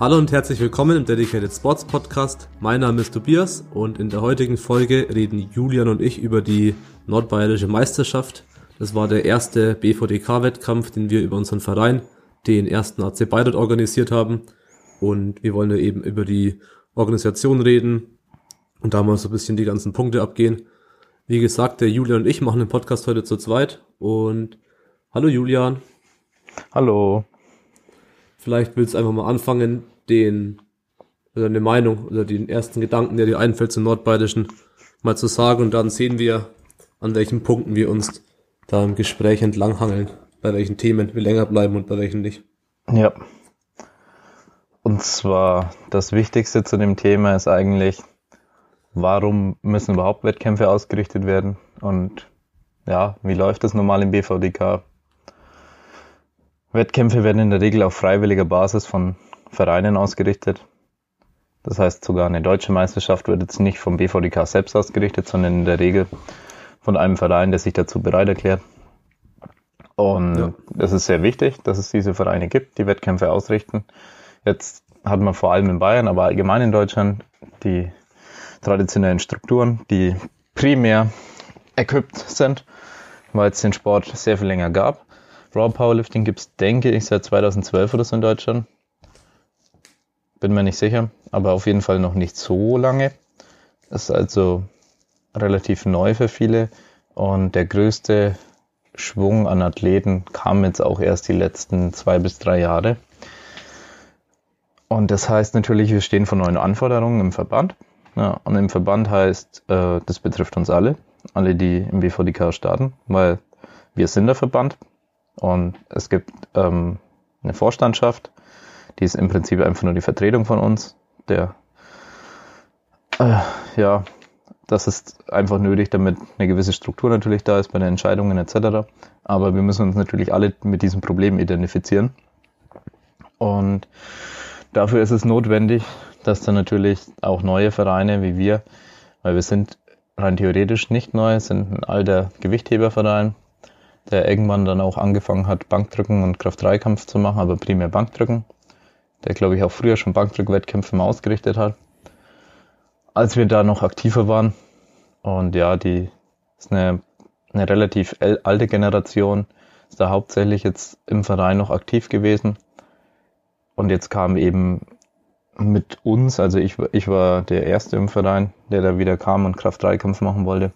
Hallo und herzlich willkommen im Dedicated Sports Podcast. Mein Name ist Tobias und in der heutigen Folge reden Julian und ich über die Nordbayerische Meisterschaft. Das war der erste BVDK-Wettkampf, den wir über unseren Verein, den ersten AC Bayreuth, organisiert haben. Und wir wollen ja eben über die Organisation reden und da mal so ein bisschen die ganzen Punkte abgehen. Wie gesagt, der Julian und ich machen den Podcast heute zu zweit. Und hallo Julian. Hallo. Vielleicht willst du einfach mal anfangen, den, oder eine Meinung oder den ersten Gedanken, der dir einfällt zum Nordbayerischen, mal zu sagen und dann sehen wir, an welchen Punkten wir uns da im Gespräch entlanghangeln, bei welchen Themen wir länger bleiben und bei welchen nicht. Ja. Und zwar das Wichtigste zu dem Thema ist eigentlich, warum müssen überhaupt Wettkämpfe ausgerichtet werden und ja, wie läuft das normal im BVDK? Wettkämpfe werden in der Regel auf freiwilliger Basis von Vereinen ausgerichtet. Das heißt, sogar eine deutsche Meisterschaft wird jetzt nicht vom BVDK selbst ausgerichtet, sondern in der Regel von einem Verein, der sich dazu bereit erklärt. Und ja. das ist sehr wichtig, dass es diese Vereine gibt, die Wettkämpfe ausrichten. Jetzt hat man vor allem in Bayern, aber allgemein in Deutschland die traditionellen Strukturen, die primär equipped sind, weil es den Sport sehr viel länger gab. Raw Powerlifting gibt es, denke ich, seit 2012 oder so in Deutschland. Bin mir nicht sicher, aber auf jeden Fall noch nicht so lange. Ist also relativ neu für viele und der größte Schwung an Athleten kam jetzt auch erst die letzten zwei bis drei Jahre. Und das heißt natürlich, wir stehen vor neuen Anforderungen im Verband. Ja, und im Verband heißt, äh, das betrifft uns alle, alle, die im BVDK starten, weil wir sind der Verband. Und es gibt ähm, eine Vorstandschaft, die ist im Prinzip einfach nur die Vertretung von uns. Der, äh, ja, das ist einfach nötig, damit eine gewisse Struktur natürlich da ist bei den Entscheidungen etc. Aber wir müssen uns natürlich alle mit diesem Problem identifizieren. Und dafür ist es notwendig, dass dann natürlich auch neue Vereine wie wir, weil wir sind rein theoretisch nicht neu, sind ein alter Gewichtheberverein, der irgendwann dann auch angefangen hat, Bankdrücken und Kraft-3-Kampf zu machen, aber primär Bankdrücken. Der, glaube ich, auch früher schon Bankdrück-Wettkämpfe mal ausgerichtet hat. Als wir da noch aktiver waren. Und ja, die ist eine, eine relativ alte Generation, ist da hauptsächlich jetzt im Verein noch aktiv gewesen. Und jetzt kam eben mit uns, also ich, ich war der Erste im Verein, der da wieder kam und Kraft-3-Kampf machen wollte.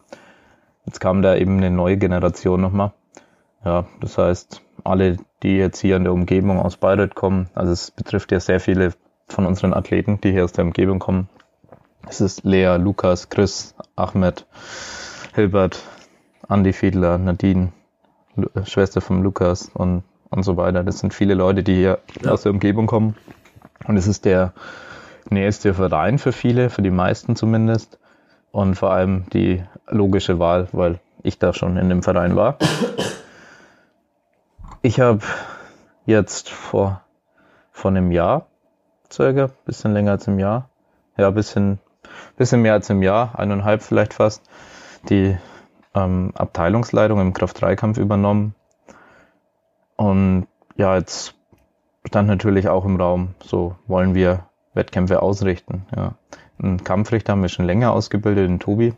Jetzt kam da eben eine neue Generation nochmal. Ja, das heißt, alle, die jetzt hier in der Umgebung aus Bayreuth kommen, also es betrifft ja sehr viele von unseren Athleten, die hier aus der Umgebung kommen. Es ist Lea, Lukas, Chris, Ahmed, Hilbert, Andy Fiedler, Nadine, Schwester von Lukas und, und so weiter. Das sind viele Leute, die hier ja. aus der Umgebung kommen. Und es ist der nächste Verein für viele, für die meisten zumindest. Und vor allem die logische Wahl, weil ich da schon in dem Verein war. Ich habe jetzt vor, vor einem Jahr, circa, bisschen länger als im Jahr, ja, bisschen, bisschen mehr als im Jahr, eineinhalb vielleicht fast, die ähm, Abteilungsleitung im Kraft-3-Kampf übernommen. Und ja, jetzt stand natürlich auch im Raum, so wollen wir Wettkämpfe ausrichten. Ja. Einen Kampfrichter haben wir schon länger ausgebildet, den Tobi.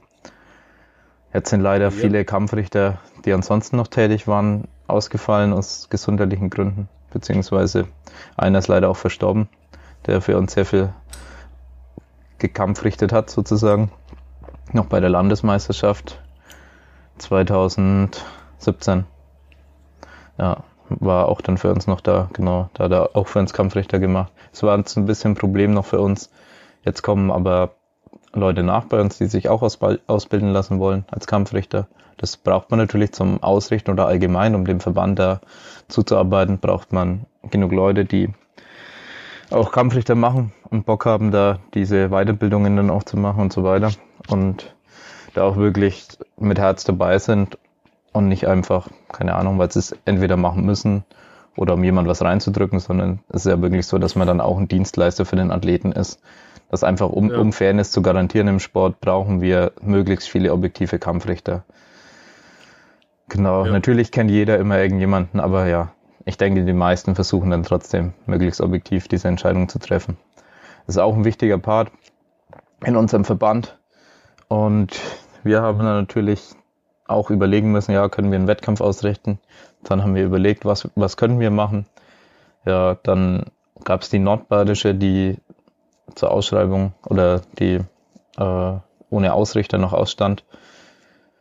Jetzt sind leider ja. viele Kampfrichter, die ansonsten noch tätig waren, ausgefallen aus gesundheitlichen Gründen, beziehungsweise einer ist leider auch verstorben, der für uns sehr viel gekampfrichtet hat, sozusagen. Noch bei der Landesmeisterschaft 2017. Ja, war auch dann für uns noch da, genau, da hat er auch für uns Kampfrichter gemacht. Es war ein bisschen ein Problem noch für uns. Jetzt kommen aber Leute nach bei uns, die sich auch ausbilden lassen wollen als Kampfrichter. Das braucht man natürlich zum Ausrichten oder allgemein, um dem Verband da zuzuarbeiten, braucht man genug Leute, die auch Kampfrichter machen und Bock haben, da diese Weiterbildungen dann auch zu machen und so weiter. Und da auch wirklich mit Herz dabei sind und nicht einfach, keine Ahnung, weil sie es entweder machen müssen oder um jemand was reinzudrücken, sondern es ist ja wirklich so, dass man dann auch ein Dienstleister für den Athleten ist Das einfach, um, ja. um Fairness zu garantieren im Sport, brauchen wir möglichst viele objektive Kampfrichter. Genau, ja. natürlich kennt jeder immer irgendjemanden, aber ja, ich denke, die meisten versuchen dann trotzdem möglichst objektiv diese Entscheidung zu treffen. Das ist auch ein wichtiger Part in unserem Verband. Und wir haben dann natürlich auch überlegen müssen, ja, können wir einen Wettkampf ausrichten? Dann haben wir überlegt, was, was können wir machen? Ja, dann gab es die Nordbadische, die zur Ausschreibung oder die äh, ohne Ausrichter noch ausstand,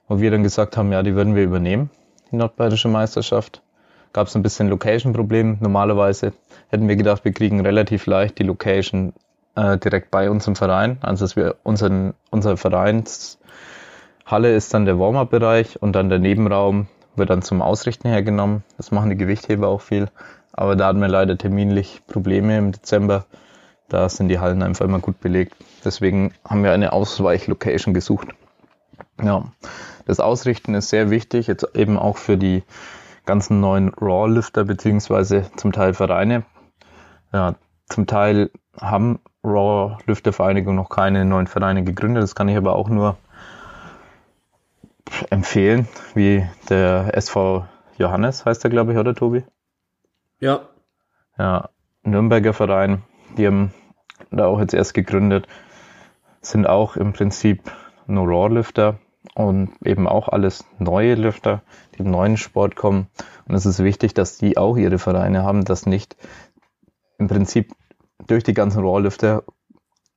wo wir dann gesagt haben, ja, die würden wir übernehmen, die Nordbadische Meisterschaft. Gab es ein bisschen Location-Problem. Normalerweise hätten wir gedacht, wir kriegen relativ leicht die Location äh, direkt bei unserem Verein. Also dass wir unseren, unser Vereinshalle ist dann der Warm-up-Bereich und dann der Nebenraum wird dann zum Ausrichten hergenommen. Das machen die Gewichtheber auch viel. Aber da hatten wir leider terminlich Probleme im Dezember. Da sind die Hallen einfach immer gut belegt. Deswegen haben wir eine Ausweichlocation gesucht. Ja, das Ausrichten ist sehr wichtig, jetzt eben auch für die ganzen neuen Raw-Lifter beziehungsweise zum Teil Vereine. Ja, zum Teil haben Raw-Lüftervereinigung noch keine neuen Vereine gegründet. Das kann ich aber auch nur empfehlen, wie der SV Johannes heißt der, glaube ich, oder Tobi? Ja. Ja, Nürnberger Verein, die haben da auch jetzt erst gegründet, sind auch im Prinzip nur Raw-Lifter und eben auch alles neue Lüfter, die im neuen Sport kommen. Und es ist wichtig, dass die auch ihre Vereine haben, dass nicht im Prinzip durch die ganzen Rohrlüfter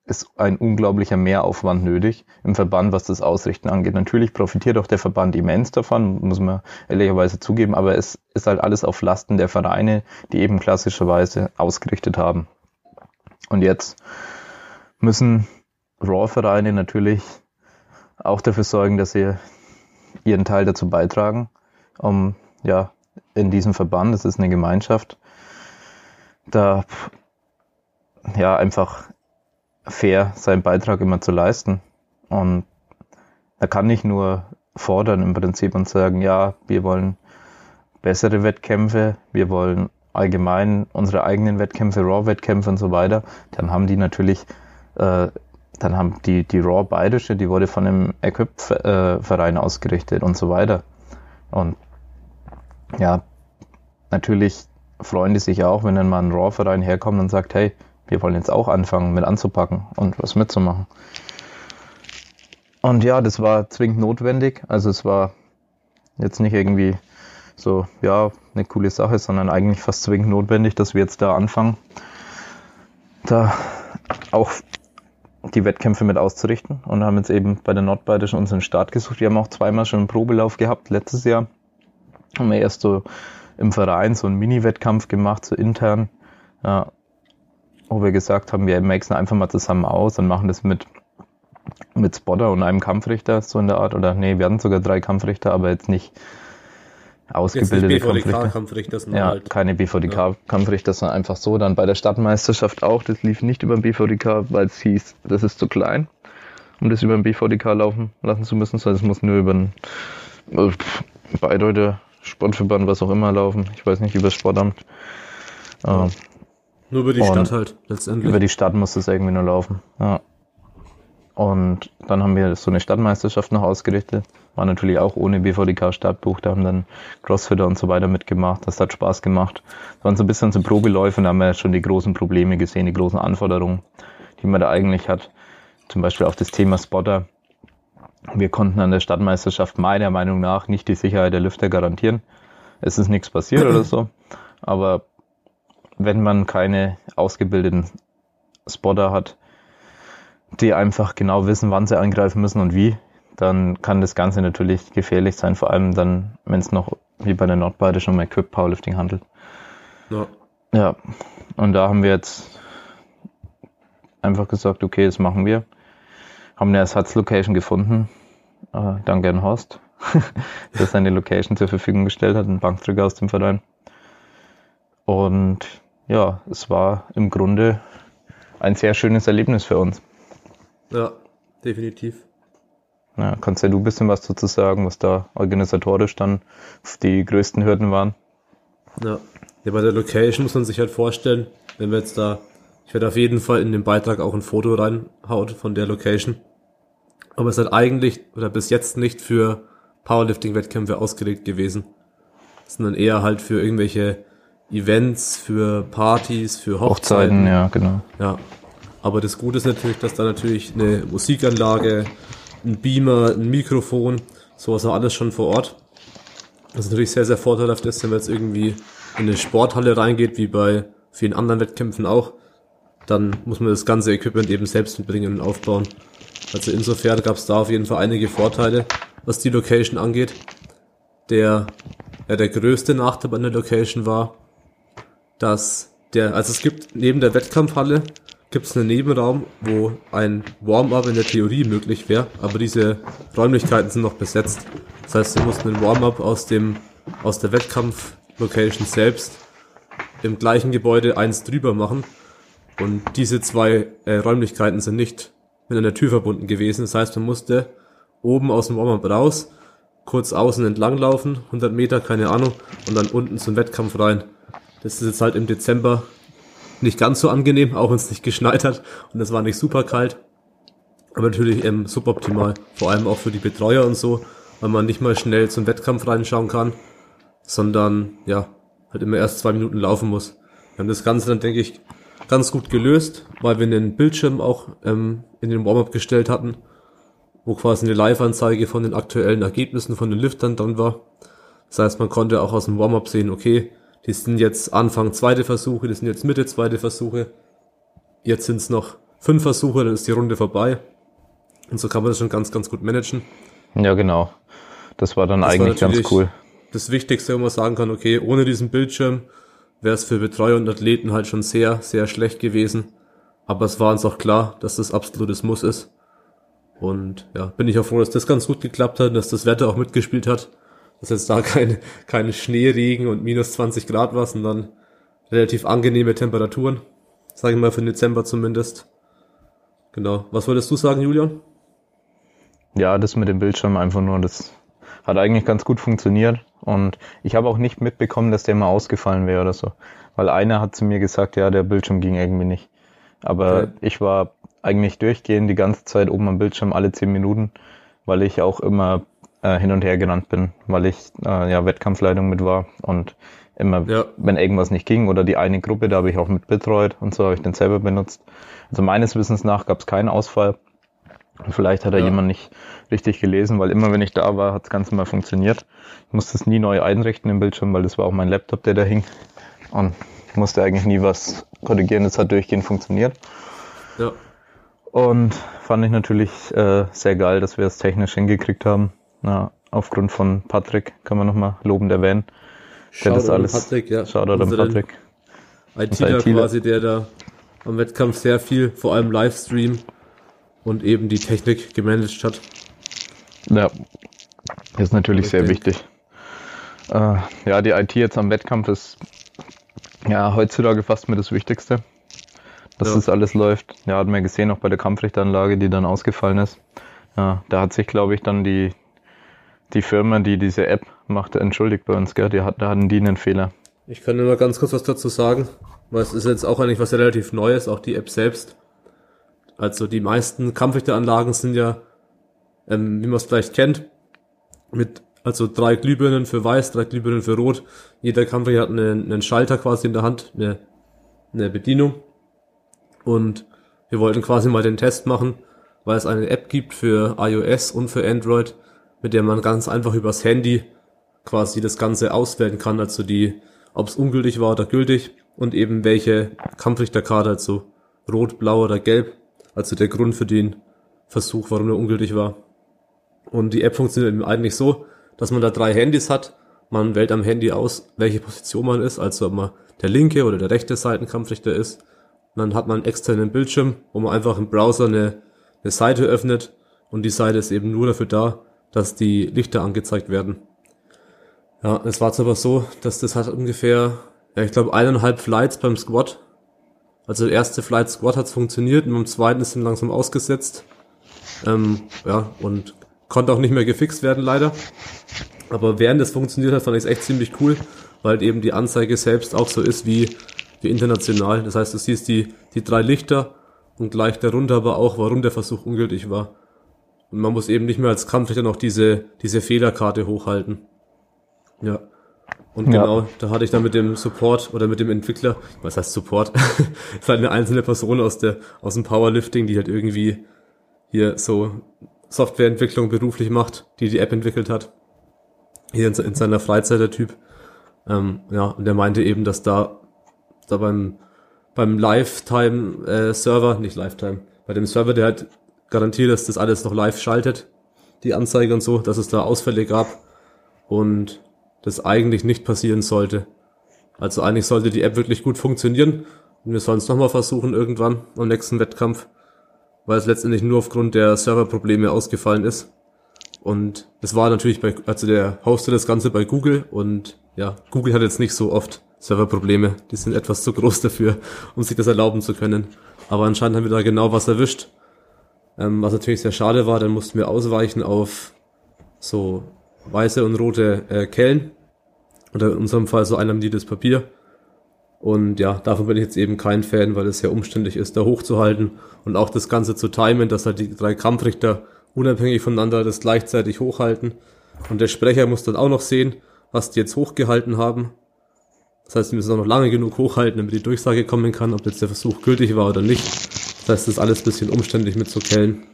ist ein unglaublicher Mehraufwand nötig im Verband, was das Ausrichten angeht. Natürlich profitiert auch der Verband immens davon, muss man ehrlicherweise zugeben, aber es ist halt alles auf Lasten der Vereine, die eben klassischerweise ausgerichtet haben. Und jetzt müssen Raw-Vereine natürlich auch dafür sorgen, dass sie ihren Teil dazu beitragen, um ja in diesem Verband, das ist eine Gemeinschaft, da ja einfach fair seinen Beitrag immer zu leisten. Und er kann nicht nur fordern im Prinzip und sagen, ja, wir wollen bessere Wettkämpfe, wir wollen allgemein unsere eigenen Wettkämpfe, Raw-Wettkämpfe und so weiter. Dann haben die natürlich, äh, dann haben die, die Raw Bayerische, die wurde von einem Equip-Verein ausgerichtet und so weiter. Und ja, natürlich freuen die sich auch, wenn dann mal ein Raw-Verein herkommt und sagt, hey, wir wollen jetzt auch anfangen mit anzupacken und was mitzumachen. Und ja, das war zwingend notwendig. Also es war jetzt nicht irgendwie so, ja, eine coole Sache, sondern eigentlich fast zwingend notwendig, dass wir jetzt da anfangen, da auch die Wettkämpfe mit auszurichten und haben jetzt eben bei der Nordbayerischen unseren Start gesucht. Wir haben auch zweimal schon einen Probelauf gehabt, letztes Jahr. Haben wir erst so im Verein so einen Mini-Wettkampf gemacht, so intern. Ja, wo wir gesagt haben, wir maxen einfach mal zusammen aus und machen das mit, mit Spotter und einem Kampfrichter, so in der Art. Oder nee, wir hatten sogar drei Kampfrichter, aber jetzt nicht ausgebildete jetzt nicht BVDK Kampfrichter. ja, halt. keine BVDK-Kampfrichter, sondern einfach so. Dann bei der Stadtmeisterschaft auch, das lief nicht über den BVDK, weil es hieß, das ist zu klein, um das über den BVDK laufen lassen zu müssen, sondern es muss nur über den äh, Bayreuther Sportverband, was auch immer laufen. Ich weiß nicht, über das Sportamt. Ja. Nur über die und Stadt halt, letztendlich. Über die Stadt muss das irgendwie nur laufen, ja. Und dann haben wir so eine Stadtmeisterschaft noch ausgerichtet. War natürlich auch ohne BVDK-Startbuch. Da haben dann Crossfitter und so weiter mitgemacht. Das hat Spaß gemacht. Das waren so ein bisschen so Probeläufe. Da haben wir schon die großen Probleme gesehen, die großen Anforderungen, die man da eigentlich hat. Zum Beispiel auf das Thema Spotter. Wir konnten an der Stadtmeisterschaft meiner Meinung nach nicht die Sicherheit der Lüfter garantieren. Es ist nichts passiert oder so. Aber wenn man keine ausgebildeten Spotter hat, die einfach genau wissen, wann sie angreifen müssen und wie, dann kann das Ganze natürlich gefährlich sein, vor allem dann, wenn es noch wie bei der Nordbayerischen um Equip Powerlifting handelt. Ja. ja. Und da haben wir jetzt einfach gesagt, okay, das machen wir. Haben eine Ersatzlocation gefunden. Äh, danke an Horst, der seine Location zur Verfügung gestellt hat, ein Bankdrücker aus dem Verein. Und ja, es war im Grunde ein sehr schönes Erlebnis für uns. Ja, definitiv. Ja, kannst ja du ein bisschen was dazu sagen, was da organisatorisch dann die größten Hürden waren? Ja. ja, bei der Location muss man sich halt vorstellen, wenn wir jetzt da Ich werde auf jeden Fall in den Beitrag auch ein Foto reinhaut von der Location. Aber es hat eigentlich oder bis jetzt nicht für Powerlifting-Wettkämpfe ausgelegt gewesen, sondern eher halt für irgendwelche Events, für Partys, für Hochzeiten. Hochzeiten, ja, genau. Ja. Aber das Gute ist natürlich, dass da natürlich eine Musikanlage, ein Beamer, ein Mikrofon, sowas auch alles schon vor Ort. Das ist natürlich sehr, sehr vorteilhaft ist, wenn man jetzt irgendwie in eine Sporthalle reingeht, wie bei vielen anderen Wettkämpfen auch, dann muss man das ganze Equipment eben selbst mitbringen und aufbauen. Also insofern gab es da auf jeden Fall einige Vorteile, was die Location angeht. Der, ja, der größte Nachteil an der Location war, dass der, also es gibt neben der Wettkampfhalle gibt es einen Nebenraum, wo ein Warm-up in der Theorie möglich wäre, aber diese Räumlichkeiten sind noch besetzt. Das heißt, sie mussten einen Warm-up aus dem aus der Wettkampf-Location selbst im gleichen Gebäude eins drüber machen und diese zwei äh, Räumlichkeiten sind nicht mit einer Tür verbunden gewesen. Das heißt, man musste oben aus dem Warm-up raus, kurz außen entlang laufen, 100 Meter, keine Ahnung, und dann unten zum Wettkampf rein. Das ist jetzt halt im Dezember nicht ganz so angenehm, auch wenn es nicht geschneit hat und es war nicht super kalt. Aber natürlich ähm, suboptimal, vor allem auch für die Betreuer und so, weil man nicht mal schnell zum Wettkampf reinschauen kann, sondern ja, halt immer erst zwei Minuten laufen muss. Wir haben das Ganze dann, denke ich, ganz gut gelöst, weil wir einen Bildschirm auch ähm, in den Warm-up gestellt hatten, wo quasi eine Live-Anzeige von den aktuellen Ergebnissen von den Liftern dran war. Das heißt, man konnte auch aus dem Warm-up sehen, okay, die sind jetzt Anfang zweite Versuche, die sind jetzt Mitte zweite Versuche. Jetzt sind es noch fünf Versuche, dann ist die Runde vorbei. Und so kann man das schon ganz, ganz gut managen. Ja, genau. Das war dann das eigentlich war ganz cool. Das Wichtigste, wo man sagen kann, okay, ohne diesen Bildschirm wäre es für Betreuer und Athleten halt schon sehr, sehr schlecht gewesen. Aber es war uns auch klar, dass das absolutes Muss ist. Und ja, bin ich auch froh, dass das ganz gut geklappt hat, dass das Wetter auch mitgespielt hat. Dass jetzt da keine, keine Schneeregen und minus 20 Grad war, sondern relativ angenehme Temperaturen. Sage ich mal für den Dezember zumindest. Genau. Was wolltest du sagen, Julian? Ja, das mit dem Bildschirm einfach nur, das hat eigentlich ganz gut funktioniert. Und ich habe auch nicht mitbekommen, dass der mal ausgefallen wäre oder so. Weil einer hat zu mir gesagt, ja, der Bildschirm ging irgendwie nicht. Aber okay. ich war eigentlich durchgehend die ganze Zeit oben am Bildschirm alle zehn Minuten, weil ich auch immer äh, hin und her genannt bin, weil ich äh, ja Wettkampfleitung mit war und immer, ja. wenn irgendwas nicht ging oder die eine Gruppe, da habe ich auch mit betreut und so habe ich den selber benutzt. Also meines Wissens nach gab es keinen Ausfall. Und vielleicht hat er ja. jemand nicht richtig gelesen, weil immer wenn ich da war, hat das Ganze mal funktioniert. Ich musste es nie neu einrichten im Bildschirm, weil das war auch mein Laptop, der da hing. Und ich musste eigentlich nie was korrigieren, das hat durchgehend funktioniert. Ja. Und fand ich natürlich äh, sehr geil, dass wir es technisch hingekriegt haben. Ja, aufgrund von Patrick kann man nochmal lobend erwähnen. Der das alles. Patrick, ja. Shoutout an Patrick. ITler quasi, der da am Wettkampf sehr viel, vor allem Livestream und eben die Technik gemanagt hat. Ja, ist natürlich sehr wichtig. Äh, ja, die IT jetzt am Wettkampf ist ja heutzutage fast mir das Wichtigste, dass ja. das alles läuft. Ja, hat man gesehen, auch bei der Kampfrichtanlage, die dann ausgefallen ist. Ja, da hat sich, glaube ich, dann die, die Firma, die diese App machte, entschuldigt bei uns, gell? Die hat, da hatten die einen Fehler. Ich kann nur mal ganz kurz was dazu sagen, weil es ist jetzt auch eigentlich was relativ Neues, auch die App selbst. Also die meisten Kampfrichteranlagen sind ja, ähm, wie man es vielleicht kennt, mit also drei Glühbirnen für weiß, drei Glühbirnen für rot. Jeder Kampfrichter hat einen, einen Schalter quasi in der Hand, eine, eine Bedienung. Und wir wollten quasi mal den Test machen, weil es eine App gibt für iOS und für Android, mit der man ganz einfach übers Handy quasi das Ganze auswählen kann, also die, ob es ungültig war oder gültig und eben welche Kampfrichterkarte, also rot, blau oder gelb, also der Grund für den Versuch, warum er ungültig war. Und die App funktioniert eben eigentlich so, dass man da drei Handys hat. Man wählt am Handy aus, welche Position man ist, also ob man der linke oder der rechte Seitenkampfrichter ist. Und dann hat man einen externen Bildschirm, wo man einfach im Browser eine, eine Seite öffnet und die Seite ist eben nur dafür da, dass die Lichter angezeigt werden. Ja, es war jetzt aber so, dass das hat ungefähr, ja, ich glaube, eineinhalb Flights beim Squad. Also der erste Flight Squad hat funktioniert und beim zweiten ist dann langsam ausgesetzt. Ähm, ja, und konnte auch nicht mehr gefixt werden, leider. Aber während es funktioniert hat, fand ich es echt ziemlich cool, weil eben die Anzeige selbst auch so ist wie, wie international. Das heißt, du siehst die, die drei Lichter und gleich darunter aber auch, warum der Versuch ungültig war. Und man muss eben nicht mehr als Kampfrichter noch diese, diese Fehlerkarte hochhalten. Ja. Und Ja. genau, da hatte ich dann mit dem Support oder mit dem Entwickler, was heißt Support? ist halt eine einzelne Person aus der, aus dem Powerlifting, die halt irgendwie hier so Softwareentwicklung beruflich macht, die die App entwickelt hat. Hier in, in seiner Freizeit der Typ. Ähm, ja, und der meinte eben, dass da, da beim, beim Lifetime-Server, nicht Lifetime, bei dem Server, der halt garantiert, dass das alles noch live schaltet, die Anzeige und so, dass es da Ausfälle gab und das eigentlich nicht passieren sollte. Also eigentlich sollte die App wirklich gut funktionieren und wir sollen es nochmal versuchen irgendwann am nächsten Wettkampf, weil es letztendlich nur aufgrund der Serverprobleme ausgefallen ist. Und es war natürlich bei, also der hostet das Ganze bei Google und ja, Google hat jetzt nicht so oft Serverprobleme. Die sind etwas zu groß dafür, um sich das erlauben zu können. Aber anscheinend haben wir da genau was erwischt. Ähm, was natürlich sehr schade war, dann mussten wir ausweichen auf so weiße und rote äh, Kellen. Oder in unserem Fall so einlaminierte Papier. Und ja, davon bin ich jetzt eben kein Fan, weil es sehr umständlich ist, da hochzuhalten und auch das Ganze zu timen, dass halt die drei Kampfrichter unabhängig voneinander das gleichzeitig hochhalten. Und der Sprecher muss dann auch noch sehen, was die jetzt hochgehalten haben. Das heißt, die müssen auch noch lange genug hochhalten, damit die Durchsage kommen kann, ob jetzt der Versuch gültig war oder nicht. Das heißt, das ist alles ein bisschen umständlich mit zu kellen.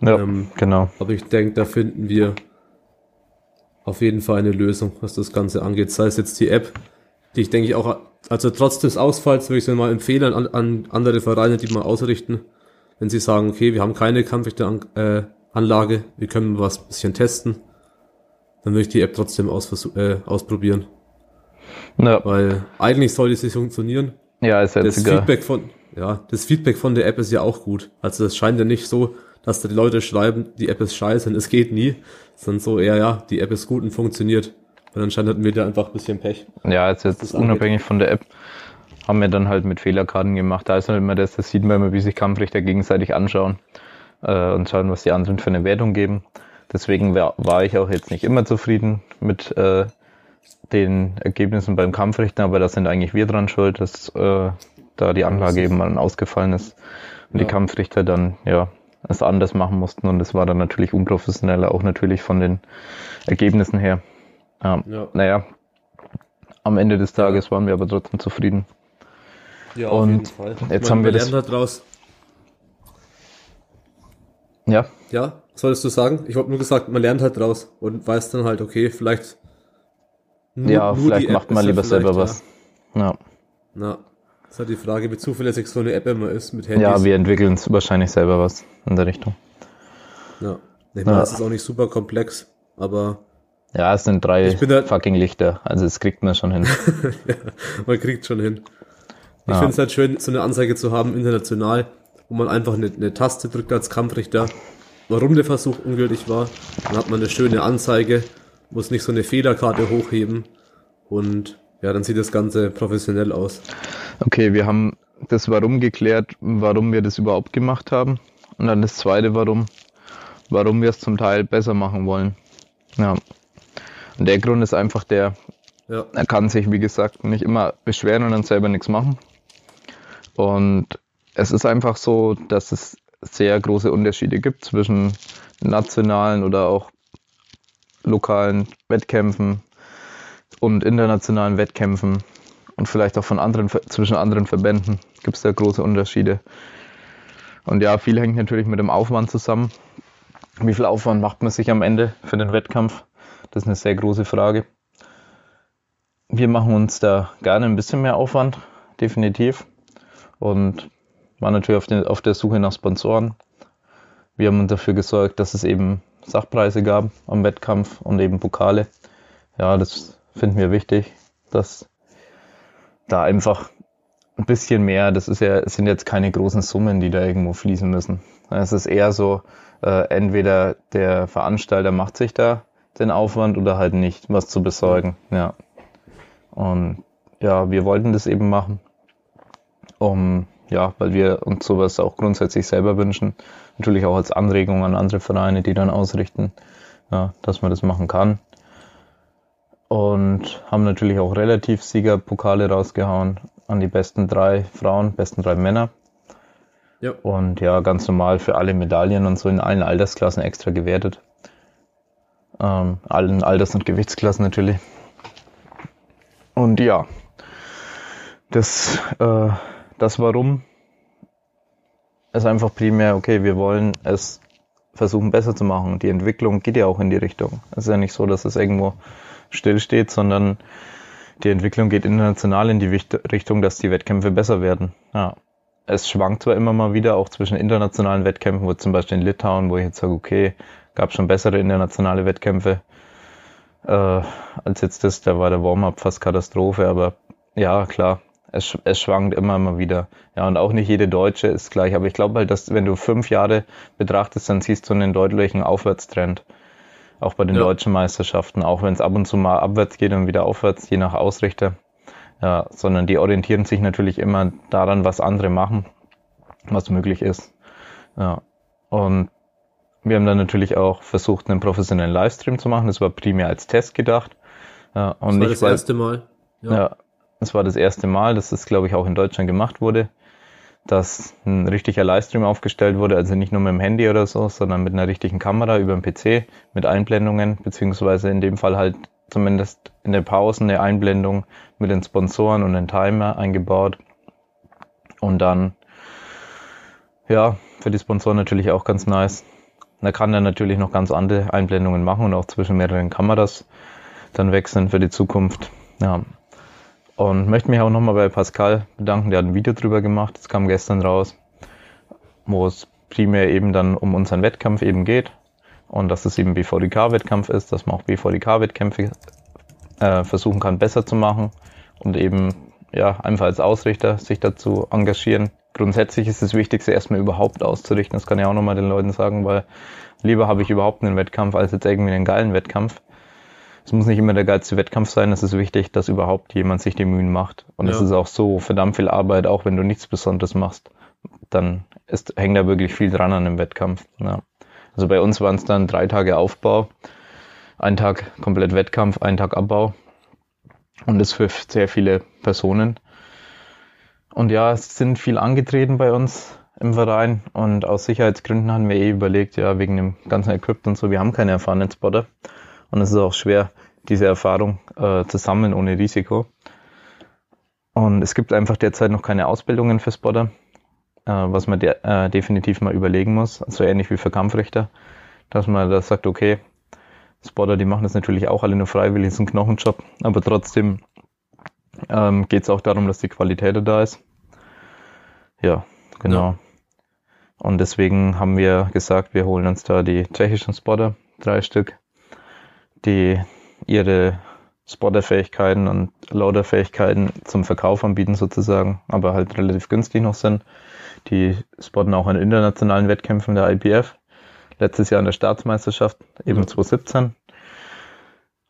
Ja, Ähm, genau. Aber ich denke, da finden wir auf jeden Fall eine Lösung, was das Ganze angeht. Sei es jetzt die App, die ich denke ich auch, also trotz des Ausfalls würde ich sie mal empfehlen an, an andere Vereine, die mal ausrichten, wenn sie sagen, okay, wir haben keine Kampfrichteranlage, äh, wir können was bisschen testen, dann würde ich die App trotzdem ausversuch- äh, ausprobieren. Ja, Weil eigentlich soll die sich funktionieren. ja ist jetzt Das egal. Feedback von, ja, das Feedback von der App ist ja auch gut. Also es scheint ja nicht so, dass da die Leute schreiben, die App ist scheiße und es geht nie, sondern so eher, ja, die App ist gut und funktioniert. Und anscheinend hatten wir da einfach ein bisschen Pech. Ja, jetzt, das jetzt unabhängig von der App haben wir dann halt mit Fehlerkarten gemacht. Da ist halt immer das, das sieht man immer, wie sich Kampfrichter gegenseitig anschauen äh, und schauen, was die anderen für eine Wertung geben. Deswegen war, war ich auch jetzt nicht immer zufrieden mit äh, den Ergebnissen beim Kampfrichter, aber da sind eigentlich wir dran schuld, dass äh, da die Anlage eben mal ausgefallen ist und die Ja. Kampfrichter dann ja es anders machen mussten und das war dann natürlich unprofessioneller, auch natürlich von den Ergebnissen her. Ja, Ja. naja, am Ende des Tages waren wir aber trotzdem zufrieden. Ja, Und jetzt haben wir man das- lernt halt draus. Ja, Ja, was solltest du sagen? Ich habe nur gesagt, man lernt halt draus und weiß dann halt, okay, vielleicht. nur- ja, nur die vielleicht macht man ja lieber selber vielleicht, was. Ja. Ja. Na, ist halt die Frage, wie zuverlässig so eine App immer ist mit Handys. ja, wir entwickeln wahrscheinlich selber was in der Richtung. ja. Ich meine, Ja. es ist auch nicht super komplex, aber Ja, es sind drei da- fucking Lichter, also das kriegt man schon hin. ja, man kriegt schon hin. Ich Ja. finde es halt schön, so eine Anzeige zu haben, international, wo man einfach eine, eine Taste drückt als Kampfrichter, warum der Versuch ungültig war. Dann hat man eine schöne Anzeige, muss nicht so eine Fehlerkarte hochheben und ja, dann sieht das Ganze professionell aus. Okay, wir haben das Warum geklärt, warum wir das überhaupt gemacht haben. Und dann das zweite Warum, warum wir es zum Teil besser machen wollen. Ja. Und der Grund ist einfach der, Ja, er kann sich, wie gesagt, nicht immer beschweren und dann selber nichts machen. Und es ist einfach so, dass es sehr große Unterschiede gibt zwischen nationalen oder auch lokalen Wettkämpfen und internationalen Wettkämpfen und vielleicht auch von anderen zwischen anderen Verbänden gibt es da große Unterschiede. Und ja, viel hängt natürlich mit dem Aufwand zusammen. Wie viel Aufwand macht man sich am Ende für den Wettkampf? Das ist eine sehr große Frage. Wir machen uns da gerne ein bisschen mehr Aufwand, definitiv. Und waren natürlich auf, den, auf der Suche nach Sponsoren. Wir haben dafür gesorgt, dass es eben Sachpreise gab am Wettkampf und eben Pokale. Ja, das finden wir wichtig, dass da einfach ein bisschen mehr, das ist ja, sind jetzt keine großen Summen, die da irgendwo fließen müssen. Es ist eher so, äh, entweder der Veranstalter macht sich da den Aufwand oder halt nicht, was zu besorgen. Ja. Und ja, wir wollten das eben machen, um, ja, weil wir uns sowas auch grundsätzlich selber wünschen. Natürlich auch als Anregung an andere Vereine, die dann ausrichten, ja, dass man das machen kann. Und haben natürlich auch relativ Siegerpokale rausgehauen. an die besten drei Frauen, besten drei Männer. Ja. Und ja, ganz normal für alle Medaillen und so in allen Altersklassen extra gewertet. Ähm, allen Alters- und Gewichtsklassen natürlich. Und ja, das, äh, das Warum ist einfach primär, okay, wir wollen es versuchen besser zu machen. Die Entwicklung geht ja auch in die Richtung. Es ist ja nicht so, dass es irgendwo stillsteht, sondern die Entwicklung geht international in die Richtung, dass die Wettkämpfe besser werden. Ja. Es schwankt zwar immer mal wieder auch zwischen internationalen Wettkämpfen, wo zum Beispiel in Litauen, wo ich jetzt sage, okay, gab schon bessere internationale Wettkämpfe äh, als jetzt das, da war der Warm-up fast Katastrophe, aber ja, klar, es, es schwankt immer mal wieder. Ja, und auch nicht jede Deutsche ist gleich, aber ich glaube halt, dass wenn du fünf Jahre betrachtest, dann siehst du einen deutlichen Aufwärtstrend. Auch bei den ja. deutschen Meisterschaften, auch wenn es ab und zu mal abwärts geht und wieder aufwärts, je nach Ausrichter. Ja, sondern die orientieren sich natürlich immer daran, was andere machen, was möglich ist. Ja. Und wir haben dann natürlich auch versucht, einen professionellen Livestream zu machen. Das war primär als Test gedacht. Ja, und das war nicht, das erste Mal. Ja. ja, das war das erste Mal, dass das, glaube ich, auch in Deutschland gemacht wurde, dass ein richtiger Livestream aufgestellt wurde, also nicht nur mit dem Handy oder so, sondern mit einer richtigen Kamera über dem PC, mit Einblendungen, beziehungsweise in dem Fall halt zumindest in der Pause eine Einblendung mit den Sponsoren und den Timer eingebaut. Und dann, ja, für die Sponsoren natürlich auch ganz nice, da kann er natürlich noch ganz andere Einblendungen machen und auch zwischen mehreren Kameras dann wechseln für die Zukunft. Ja. Und möchte mich auch nochmal bei Pascal bedanken, der hat ein Video drüber gemacht, das kam gestern raus, wo es primär eben dann um unseren Wettkampf eben geht und dass es eben BVDK-Wettkampf ist, dass man auch BVDK-Wettkämpfe äh, versuchen kann besser zu machen und eben ja einfach als Ausrichter sich dazu engagieren, grundsätzlich ist das Wichtigste erstmal überhaupt auszurichten. Das kann ich auch nochmal den Leuten sagen, weil lieber habe ich überhaupt einen Wettkampf als jetzt irgendwie einen geilen Wettkampf. Es muss nicht immer der geilste Wettkampf sein. Es ist wichtig, dass überhaupt jemand sich die Mühen macht. Und es ja. ist auch so verdammt viel Arbeit, auch wenn du nichts Besonderes machst. Dann ist, hängt da wirklich viel dran an dem Wettkampf. Ja. Also bei uns waren es dann drei Tage Aufbau, ein Tag komplett Wettkampf, ein Tag Abbau. Und das für sehr viele Personen. Und ja, es sind viel angetreten bei uns im Verein und aus Sicherheitsgründen haben wir eh überlegt, ja, wegen dem ganzen Equipment und so, wir haben keine erfahrenen Spotter und es ist auch schwer, diese Erfahrung äh, zu sammeln ohne Risiko. Und es gibt einfach derzeit noch keine Ausbildungen für Spotter, äh, was man de äh, definitiv mal überlegen muss, so also ähnlich wie für Kampfrichter, dass man da sagt, okay, Spotter, die machen das natürlich auch alle nur freiwillig, ist ein Knochenjob, aber trotzdem ähm, geht es auch darum, dass die Qualität da ist. Ja, genau. Ja. Und deswegen haben wir gesagt, wir holen uns da die tschechischen Spotter, drei Stück, die ihre Spotterfähigkeiten und Loaderfähigkeiten zum Verkauf anbieten sozusagen, aber halt relativ günstig noch sind. Die spotten auch an internationalen Wettkämpfen der IPF. Letztes Jahr in der Staatsmeisterschaft, eben ja. 2017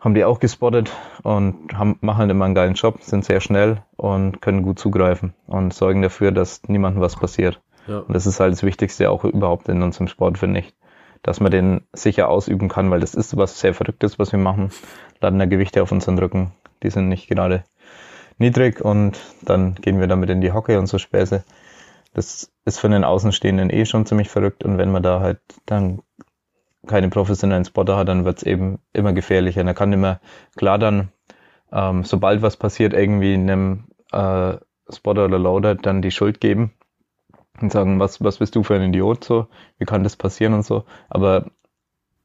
haben die auch gespottet und haben, machen halt immer einen geilen Job, sind sehr schnell und können gut zugreifen und sorgen dafür, dass niemandem was passiert. Ja. Und das ist halt das Wichtigste auch überhaupt in unserem Sport, finde ich. Dass man den sicher ausüben kann, weil das ist was sehr Verrücktes, was wir machen. Laden da Gewichte auf unseren Rücken, die sind nicht gerade niedrig und dann gehen wir damit in die Hocke und so Späße. Das ist für den Außenstehenden eh schon ziemlich verrückt und wenn man da halt dann keine professionellen Spotter hat, dann wird es eben immer gefährlicher. Und er kann immer, klar dann, ähm, sobald was passiert, irgendwie einem äh, Spotter oder Loader dann die Schuld geben und sagen, was, was bist du für ein Idiot so, wie kann das passieren und so. Aber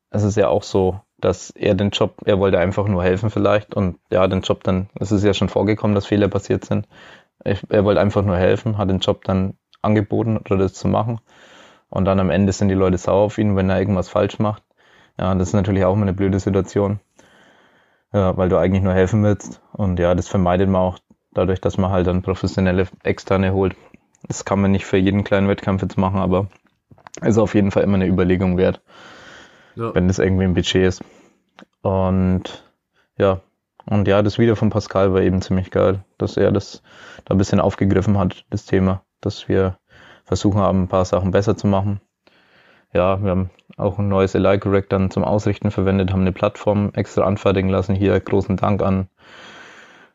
es ist ja auch so, dass er den Job, er wollte einfach nur helfen vielleicht und ja, den Job dann, es ist ja schon vorgekommen, dass Fehler passiert sind. Er, wollte einfach nur helfen, hat den Job dann angeboten oder das zu machen. Und dann am Ende sind die Leute sauer auf ihn, wenn er irgendwas falsch macht. Ja, das ist natürlich auch immer eine blöde Situation. Ja, weil du eigentlich nur helfen willst. Und ja, das vermeidet man auch dadurch, dass man halt dann professionelle Externe holt. Das kann man nicht für jeden kleinen Wettkampf jetzt machen, aber ist auf jeden Fall immer eine Überlegung wert, ja. wenn das irgendwie im Budget ist. Und ja, und ja, das Video von Pascal war eben ziemlich geil, dass er das da ein bisschen aufgegriffen hat, das Thema, dass wir versuchen haben, ein paar Sachen besser zu machen. Ja, wir haben auch ein neues Eli Correct dann zum Ausrichten verwendet, haben eine Plattform extra anfertigen lassen. Hier großen Dank an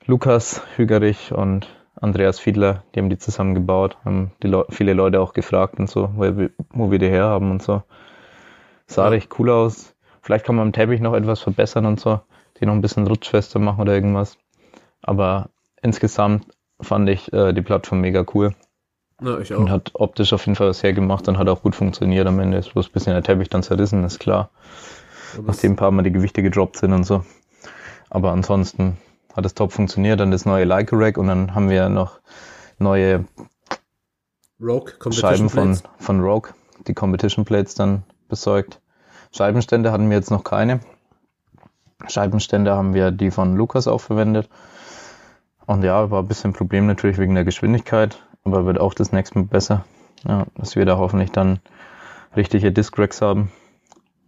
Lukas Hügerich und Andreas Fiedler, die haben die zusammen gebaut, haben die Le viele Leute auch gefragt und so, wo, wo wir die herhaben und so. Sah ja. recht cool aus. Vielleicht kann man am Teppich noch etwas verbessern und so, die noch ein bisschen rutschfester machen oder irgendwas. Aber insgesamt fand ich äh, die Plattform mega cool. Ja, ich auch. Und hat optisch auf jeden Fall was hergemacht und hat auch gut funktioniert. Am Ende ist bloß ein bisschen der Teppich dann zerrissen, ist klar. Nachdem ein paar Mal die Gewichte gedroppt sind und so. Aber ansonsten hat es top funktioniert. Dann das neue Leica Rack und dann haben wir noch neue Rogue Scheiben von, von Rogue, die Competition Plates dann besorgt. Scheibenstände hatten wir jetzt noch keine. Scheibenstände haben wir die von Lukas auch verwendet. Und ja, war ein bisschen ein Problem natürlich wegen der Geschwindigkeit, aber wird auch das nächste Mal besser. Ja, dass wir da hoffentlich dann richtige Disc Racks haben.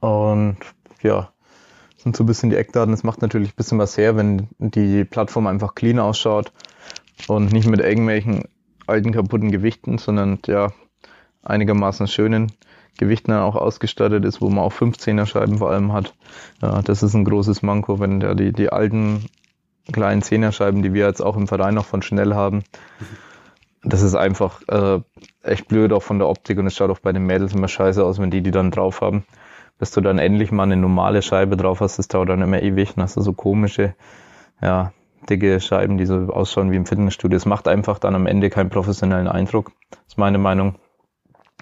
Und ja, sind so ein bisschen die Eckdaten. Es macht natürlich ein bisschen was her, wenn die Plattform einfach clean ausschaut und nicht mit irgendwelchen alten kaputten Gewichten, sondern ja, einigermaßen schönen Gewichten dann auch ausgestattet ist, wo man auch 15er Scheiben vor allem hat. Ja, das ist ein großes Manko, wenn da die, die alten kleinen Zehnerscheiben, die wir jetzt auch im Verein noch von Schnell haben, das ist einfach äh, echt blöd auch von der Optik und es schaut auch bei den Mädels immer scheiße aus, wenn die die dann drauf haben bis du dann endlich mal eine normale Scheibe drauf hast, das dauert dann immer ewig. Dann hast du so komische, ja, dicke Scheiben, die so ausschauen wie im Fitnessstudio. Es macht einfach dann am Ende keinen professionellen Eindruck, ist meine Meinung.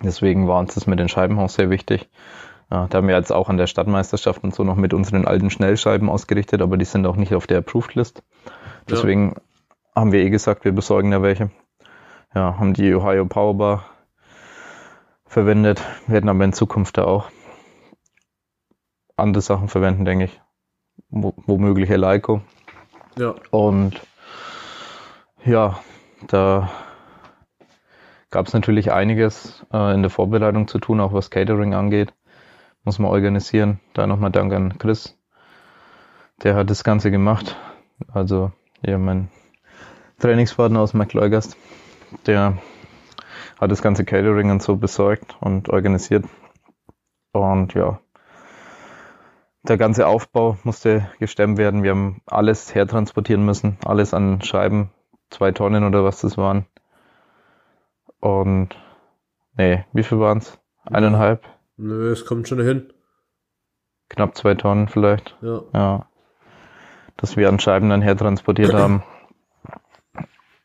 Deswegen war uns das mit den Scheiben auch sehr wichtig. Ja, da haben wir jetzt auch an der Stadtmeisterschaft und so noch mit unseren alten Schnellscheiben ausgerichtet, aber die sind auch nicht auf der Approved List. Deswegen ja. haben wir eh gesagt, wir besorgen da welche. Ja, haben die Ohio Powerbar verwendet, werden aber in Zukunft da auch andere Sachen verwenden, denke ich. Womöglich Eleiko. Ja. Und ja, da gab es natürlich einiges äh, in der Vorbereitung zu tun, auch was Catering angeht. Muss man organisieren. Da nochmal Dank an Chris. Der hat das Ganze gemacht. Also, ja, mein Trainingspartner aus McLeugast, der hat das ganze Catering und so besorgt und organisiert. Und ja, der ganze Aufbau musste gestemmt werden. Wir haben alles hertransportieren müssen, alles an Scheiben, zwei Tonnen oder was das waren. Und nee, wie viel waren's? Eineinhalb? Nö, es kommt schon hin. Knapp zwei Tonnen vielleicht. Ja. ja. Dass wir an Scheiben dann hertransportiert haben.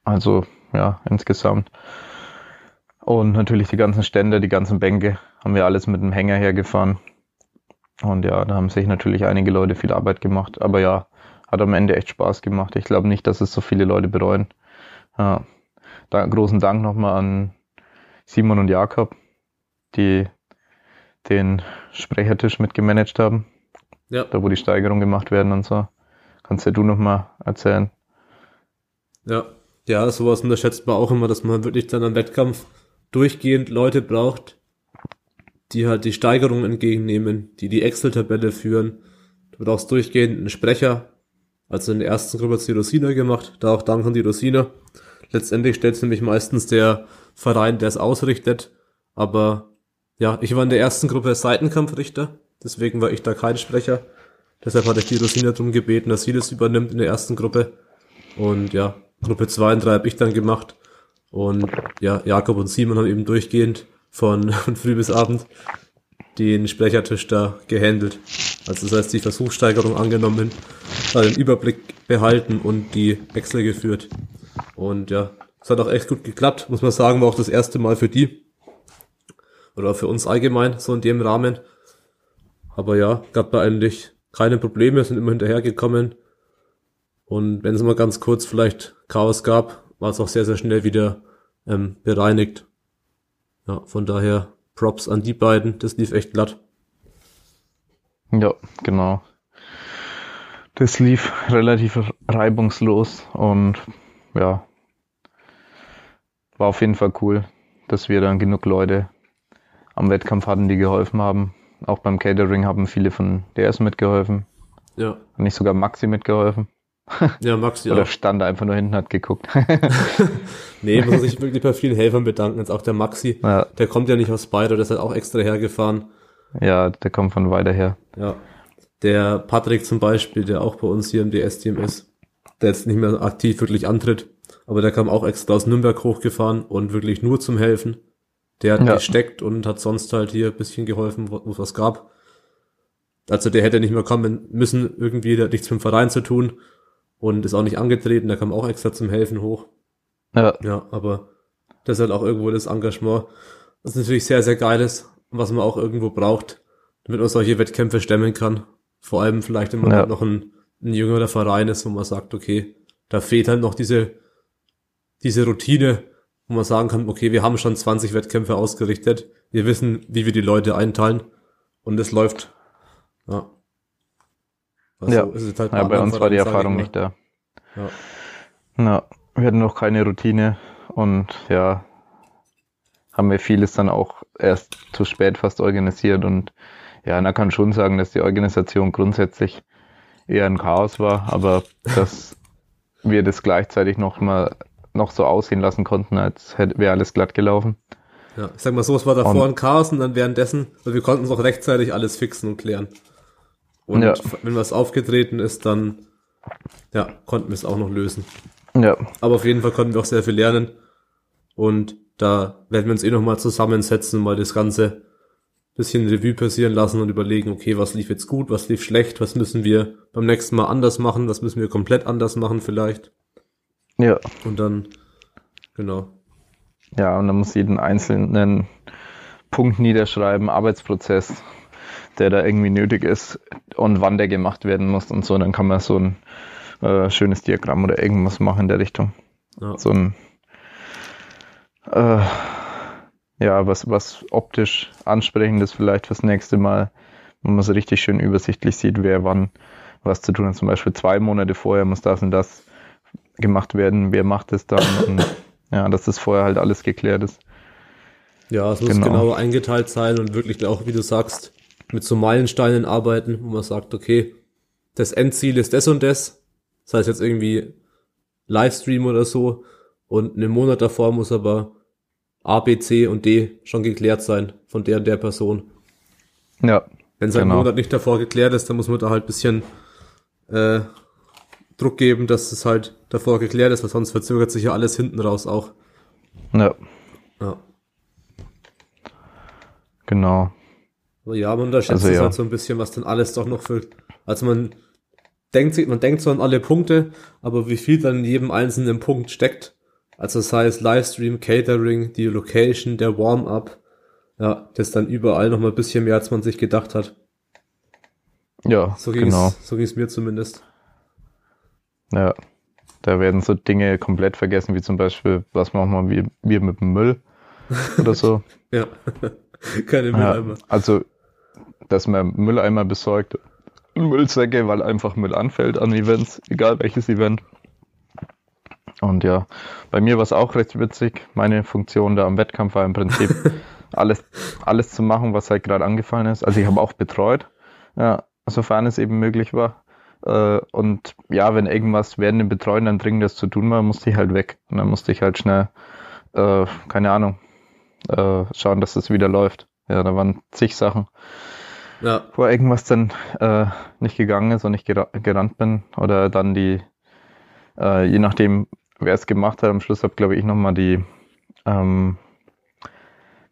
Also, ja, insgesamt. Und natürlich die ganzen Stände, die ganzen Bänke haben wir alles mit dem Hänger hergefahren. Und ja, da haben sich natürlich einige Leute viel Arbeit gemacht. Aber ja, hat am Ende echt Spaß gemacht. Ich glaube nicht, dass es so viele Leute bereuen. Ja, da, großen Dank nochmal an Simon und Jakob, die den Sprechertisch mitgemanagt haben. Ja. Da, wo die Steigerung gemacht werden und so. Kannst ja du nochmal erzählen. Ja, ja, sowas unterschätzt man auch immer, dass man wirklich dann am Wettkampf durchgehend Leute braucht, die halt die Steigerung entgegennehmen, die die Excel-Tabelle führen. Du brauchst durchgehend einen Sprecher. Also in der ersten Gruppe hat die Rosina gemacht, da auch Dank an die Rosina. Letztendlich stellt es nämlich meistens der Verein, der es ausrichtet. Aber ja, ich war in der ersten Gruppe Seitenkampfrichter, deswegen war ich da kein Sprecher. Deshalb hatte ich die Rosina darum gebeten, dass sie das übernimmt in der ersten Gruppe. Und ja, Gruppe 2 und 3 habe ich dann gemacht. Und ja, Jakob und Simon haben eben durchgehend von, von früh bis abend den Sprechertisch da gehandelt. Also das heißt, die Versuchssteigerung angenommen, den Überblick behalten und die Wechsel geführt. Und ja, es hat auch echt gut geklappt, muss man sagen, war auch das erste Mal für die. Oder für uns allgemein, so in dem Rahmen. Aber ja, gab da eigentlich keine Probleme, sind immer hinterhergekommen. Und wenn es mal ganz kurz vielleicht Chaos gab, war es auch sehr, sehr schnell wieder ähm, bereinigt. Ja, von daher Props an die beiden. Das lief echt glatt. Ja, genau. Das lief relativ reibungslos und ja, war auf jeden Fall cool, dass wir dann genug Leute am Wettkampf hatten, die geholfen haben. Auch beim Catering haben viele von DS mitgeholfen. Ja. Hat nicht sogar Maxi mitgeholfen. Ja, Max, ja. Oder stand da einfach nur hinten, hat geguckt. nee, muss sich wirklich bei vielen Helfern bedanken. Jetzt auch der Maxi. Ja. Der kommt ja nicht aus Bayern, der ist halt auch extra hergefahren. Ja, der kommt von weiter her. Ja. Der Patrick zum Beispiel, der auch bei uns hier im DS-Team ist, der jetzt nicht mehr aktiv wirklich antritt, aber der kam auch extra aus Nürnberg hochgefahren und wirklich nur zum Helfen. Der hat ja. gesteckt und hat sonst halt hier ein bisschen geholfen, wo es was gab. Also der hätte nicht mehr kommen müssen, irgendwie, der hat nichts mit dem Verein zu tun und ist auch nicht angetreten, der kam auch extra zum Helfen hoch. Ja. Ja, aber das ist halt auch irgendwo das Engagement, was natürlich sehr, sehr geil ist was man auch irgendwo braucht, damit man solche Wettkämpfe stemmen kann. Vor allem vielleicht, wenn man ja. halt noch ein, ein jüngerer Verein ist, wo man sagt, okay, da fehlt halt noch diese, diese Routine, wo man sagen kann, okay, wir haben schon 20 Wettkämpfe ausgerichtet, wir wissen, wie wir die Leute einteilen und es läuft. Ja. Also ja. Halt ja bei uns war die Erfahrung nicht da. Ja. Na, wir hatten noch keine Routine und ja, haben wir vieles dann auch erst zu spät fast organisiert und ja, man kann schon sagen, dass die Organisation grundsätzlich eher ein Chaos war, aber dass wir das gleichzeitig noch mal noch so aussehen lassen konnten, als wäre alles glatt gelaufen. Ja, ich sag mal so, es war davor und, ein Chaos und dann währenddessen, also wir konnten es auch rechtzeitig alles fixen und klären. Und ja. wenn was aufgetreten ist, dann ja, konnten wir es auch noch lösen. Ja. Aber auf jeden Fall konnten wir auch sehr viel lernen. Und da werden wir uns eh nochmal zusammensetzen, mal das Ganze bisschen Revue passieren lassen und überlegen, okay, was lief jetzt gut, was lief schlecht, was müssen wir beim nächsten Mal anders machen, was müssen wir komplett anders machen vielleicht. Ja. Und dann, genau. Ja, und dann muss jeden einzelnen Punkt niederschreiben, Arbeitsprozess, der da irgendwie nötig ist und wann der gemacht werden muss und so. Dann kann man so ein äh, schönes Diagramm oder irgendwas machen in der Richtung. Ja. So ein äh, ja, was, was optisch ansprechend ist vielleicht fürs nächste Mal, wo man so richtig schön übersichtlich sieht, wer wann was zu tun hat. Zum Beispiel zwei Monate vorher muss das und das gemacht werden, wer macht es dann und ja, dass das vorher halt alles geklärt ist. Ja, es muss genau. genau eingeteilt sein und wirklich auch, wie du sagst, mit so Meilensteinen arbeiten, wo man sagt, okay, das Endziel ist das und das. Das heißt jetzt irgendwie Livestream oder so. Und einen Monat davor muss aber A, B, C und D schon geklärt sein von der und der Person. Ja. Wenn es genau. einen Monat nicht davor geklärt ist, dann muss man da halt bisschen äh, Druck geben, dass es halt davor geklärt ist, weil sonst verzögert sich ja alles hinten raus auch. Ja. Ja. Genau. Aber ja, man unterschätzt also, ja. halt so ein bisschen, was dann alles doch noch für. Also man denkt sich, man denkt so an alle Punkte, aber wie viel dann in jedem einzelnen Punkt steckt, also sei es Livestream, Catering, die Location, der Warm-up, ja, das dann überall noch mal ein bisschen mehr, als man sich gedacht hat. Ja, so ging's, genau. So ging es mir zumindest. Ja, da werden so Dinge komplett vergessen, wie zum Beispiel, was machen wir, wir mit dem Müll oder so. ja, keine Mülleimer. Ja, also, dass man Mülleimer besorgt, Müllsäcke, weil einfach Müll anfällt an Events, egal welches Event. Und ja, bei mir war es auch recht witzig. Meine Funktion da am Wettkampf war im Prinzip alles, alles zu machen, was halt gerade angefallen ist. Also ich habe auch betreut, ja, sofern es eben möglich war. Äh, und ja, wenn irgendwas während dem Betreuen dann dringendes zu tun war, musste ich halt weg. Und dann musste ich halt schnell, äh, keine Ahnung, äh, schauen, dass das wieder läuft. Ja, da waren zig Sachen. Ja. Wo irgendwas dann äh, nicht gegangen ist und ich gerannt bin. Oder dann die, äh, je nachdem, wer es gemacht hat. Am Schluss habe, glaube ich, nochmal die, ähm,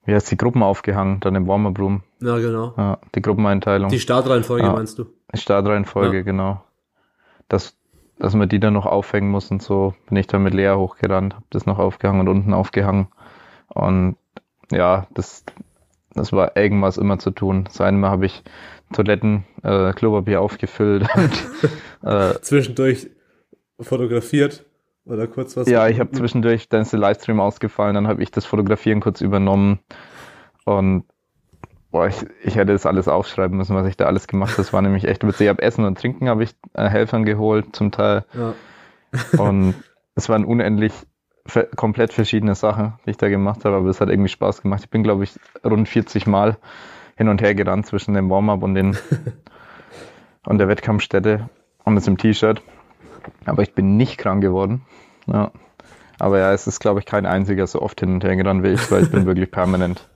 wie heißt die Gruppen aufgehangen, dann im Warmer Room. Ja, genau. Ja, die Gruppeneinteilung. Die Startreihenfolge ja, meinst du? Startreihenfolge, ja. genau. Das, dass man die dann noch aufhängen muss und so, bin ich dann mit Lea hochgerannt, habe das noch aufgehangen und unten aufgehangen. Und ja, das, das war irgendwas immer zu tun. Das eine Mal habe ich Toiletten, äh, Klopapier aufgefüllt. und, äh, Zwischendurch fotografiert. Oder kurz was? Ja, ich habe zwischendurch, dann ist der Livestream ausgefallen, dann habe ich das Fotografieren kurz übernommen und boah, ich, ich hätte das alles aufschreiben müssen, was ich da alles gemacht habe. Das war nämlich echt witzig. Ich habe Essen und Trinken habe ich äh, Helfern geholt zum Teil. Ja. und es waren unendlich komplett verschiedene Sachen, die ich da gemacht habe, aber es hat irgendwie Spaß gemacht. Ich bin, glaube ich, rund 40 Mal hin und her gerannt zwischen dem Warm-up und den und der Wettkampfstätte und mit dem T-Shirt. Aber ich bin nicht krank geworden. Ja. Aber ja, es ist, glaube ich, kein einziger so oft hin und her gerannt wie ich, weil ich bin wirklich permanent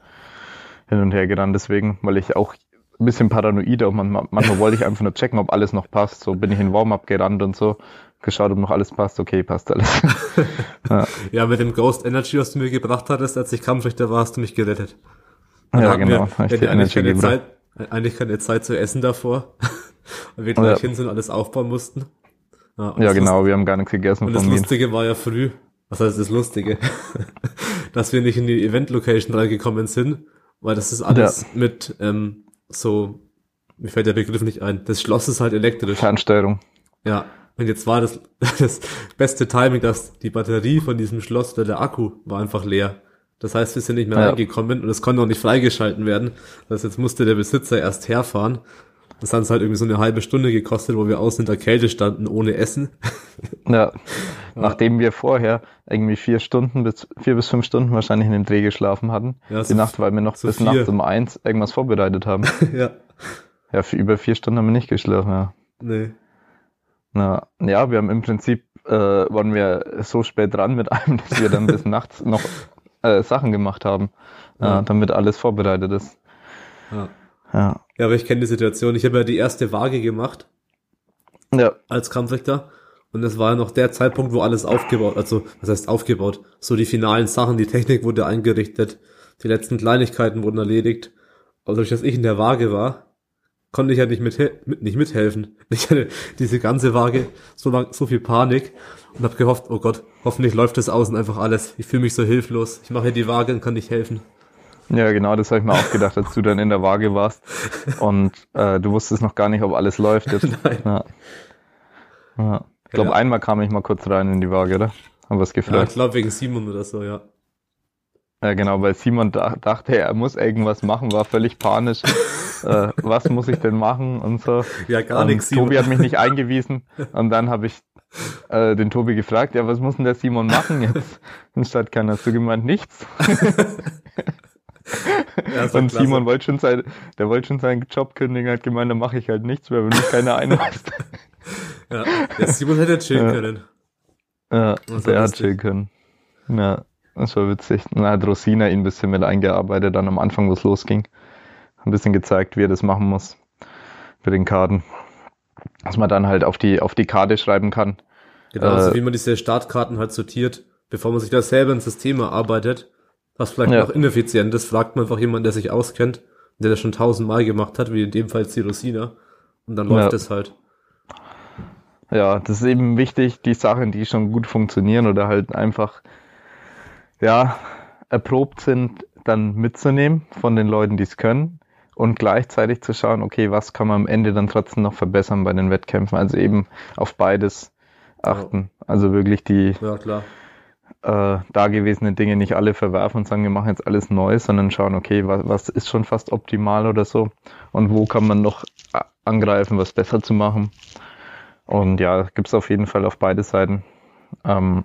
hin und her gerannt. Deswegen, weil ich auch ein bisschen paranoid und manchmal, manchmal wollte ich einfach nur checken, ob alles noch passt. So bin ich in Warm-up gerannt und so. geschaut, ob noch alles passt. Okay, passt alles. ja. ja, mit dem Ghost Energy, was du mir gebracht hattest, als ich Kampfrichter war, hast du mich gerettet. Und ja, genau. Wir, wir eigentlich, keine Zeit, eigentlich keine Zeit zu essen davor. weil wir gleich ja. hin sind und alles aufbauen mussten. Ja, ja genau, wir haben gar nichts gegessen. Und das Lustige war ja früh, was heißt das Lustige? dass wir nicht in die Event-Location reingekommen sind, weil das ist alles ja. mit ähm, so, mir fällt der Begriff nicht ein, das Schloss ist halt elektrisch. Fernsteuerung. Ja, und jetzt war das, das beste Timing, dass die Batterie von diesem Schloss oder der Akku war einfach leer. Das heißt, wir sind nicht mehr ja. reingekommen und es konnte auch nicht freigeschalten werden. Das heißt, jetzt musste der Besitzer erst herfahren. Das hat uns halt irgendwie so eine halbe Stunde gekostet, wo wir außen in der Kälte standen, ohne Essen. Ja. Nachdem wir vorher irgendwie vier Stunden bis, vier bis fünf Stunden wahrscheinlich in dem Dreh geschlafen hatten. Ja, die Nacht, weil wir noch so bis vier. nachts um eins irgendwas vorbereitet haben. ja. Ja, für über vier Stunden haben wir nicht geschlafen, ja. Nee. Na, ja, wir haben im Prinzip, äh, waren wir so spät dran mit allem, dass wir dann bis nachts noch äh, Sachen gemacht haben, ja. äh, damit alles vorbereitet ist. Ja. Ja, ja aber ich kenne die Situation. Ich habe ja die erste Waage gemacht. Ja. Als Kampfrichter. Und das war ja noch der Zeitpunkt, wo alles aufgebaut, also was heißt aufgebaut? So die finalen Sachen, die Technik wurde eingerichtet, die letzten Kleinigkeiten wurden erledigt. Aber durch dass ich in der Waage war, konnte ich ja nicht, mit, mit, nicht mithelfen. Ich hatte diese ganze Waage so lang, so viel Panik und habe gehofft, oh Gott, hoffentlich läuft das außen einfach alles. Ich fühle mich so hilflos. Ich mache die Waage und kann nicht helfen. Ja, genau, das habe ich mir auch gedacht, als du dann in der Waage warst und äh, du wusstest noch gar nicht, ob alles läuft jetzt. Ja. Ja. Ich glaube, ja. einmal kam ich mal kurz rein in die Waage, oder? Haben wir es gefragt. Ja, ich glaube wegen Simon oder so, ja. Ja, genau, weil Simon da, dachte, er muss irgendwas machen, war völlig panisch. äh, was muss ich denn machen und so. Ja, gar nichts. Tobi hat mich nicht eingewiesen und dann habe ich äh, den Tobi gefragt, ja, was muss denn der Simon machen jetzt? Und statt keiner du gemeint, nichts. Ja, und klasse. Simon wollte schon sein, der wollte schon seinen Job kündigen, hat gemeint, dann mache ich halt nichts mehr, wenn mich keiner einweist. ja, der Simon hätte chillen ja. können. Ja, der hat chillen können. Ja. Das war witzig. Dann hat Rosina ihn ein bisschen mit eingearbeitet, dann am Anfang, wo es losging. Ein bisschen gezeigt, wie er das machen muss. Für den Karten. Dass man dann halt auf die, auf die Karte schreiben kann. Genau, äh, also wie man diese Startkarten halt sortiert, bevor man sich da selber ins System erarbeitet. Was vielleicht ja. noch ineffizient ist, fragt man einfach jemanden, der sich auskennt, der das schon tausendmal gemacht hat, wie in dem Fall die Rosina. Und dann läuft es ja. halt. Ja, das ist eben wichtig, die Sachen, die schon gut funktionieren oder halt einfach ja, erprobt sind, dann mitzunehmen von den Leuten, die es können und gleichzeitig zu schauen, okay, was kann man am Ende dann trotzdem noch verbessern bei den Wettkämpfen. Also eben auf beides achten. Ja. Also wirklich die ja, klar. Äh, dagewesenen Dinge nicht alle verwerfen und sagen, wir machen jetzt alles neu, sondern schauen, okay, was, was ist schon fast optimal oder so und wo kann man noch angreifen, was besser zu machen. Und ja, gibt's auf jeden Fall auf beide Seiten. Ähm,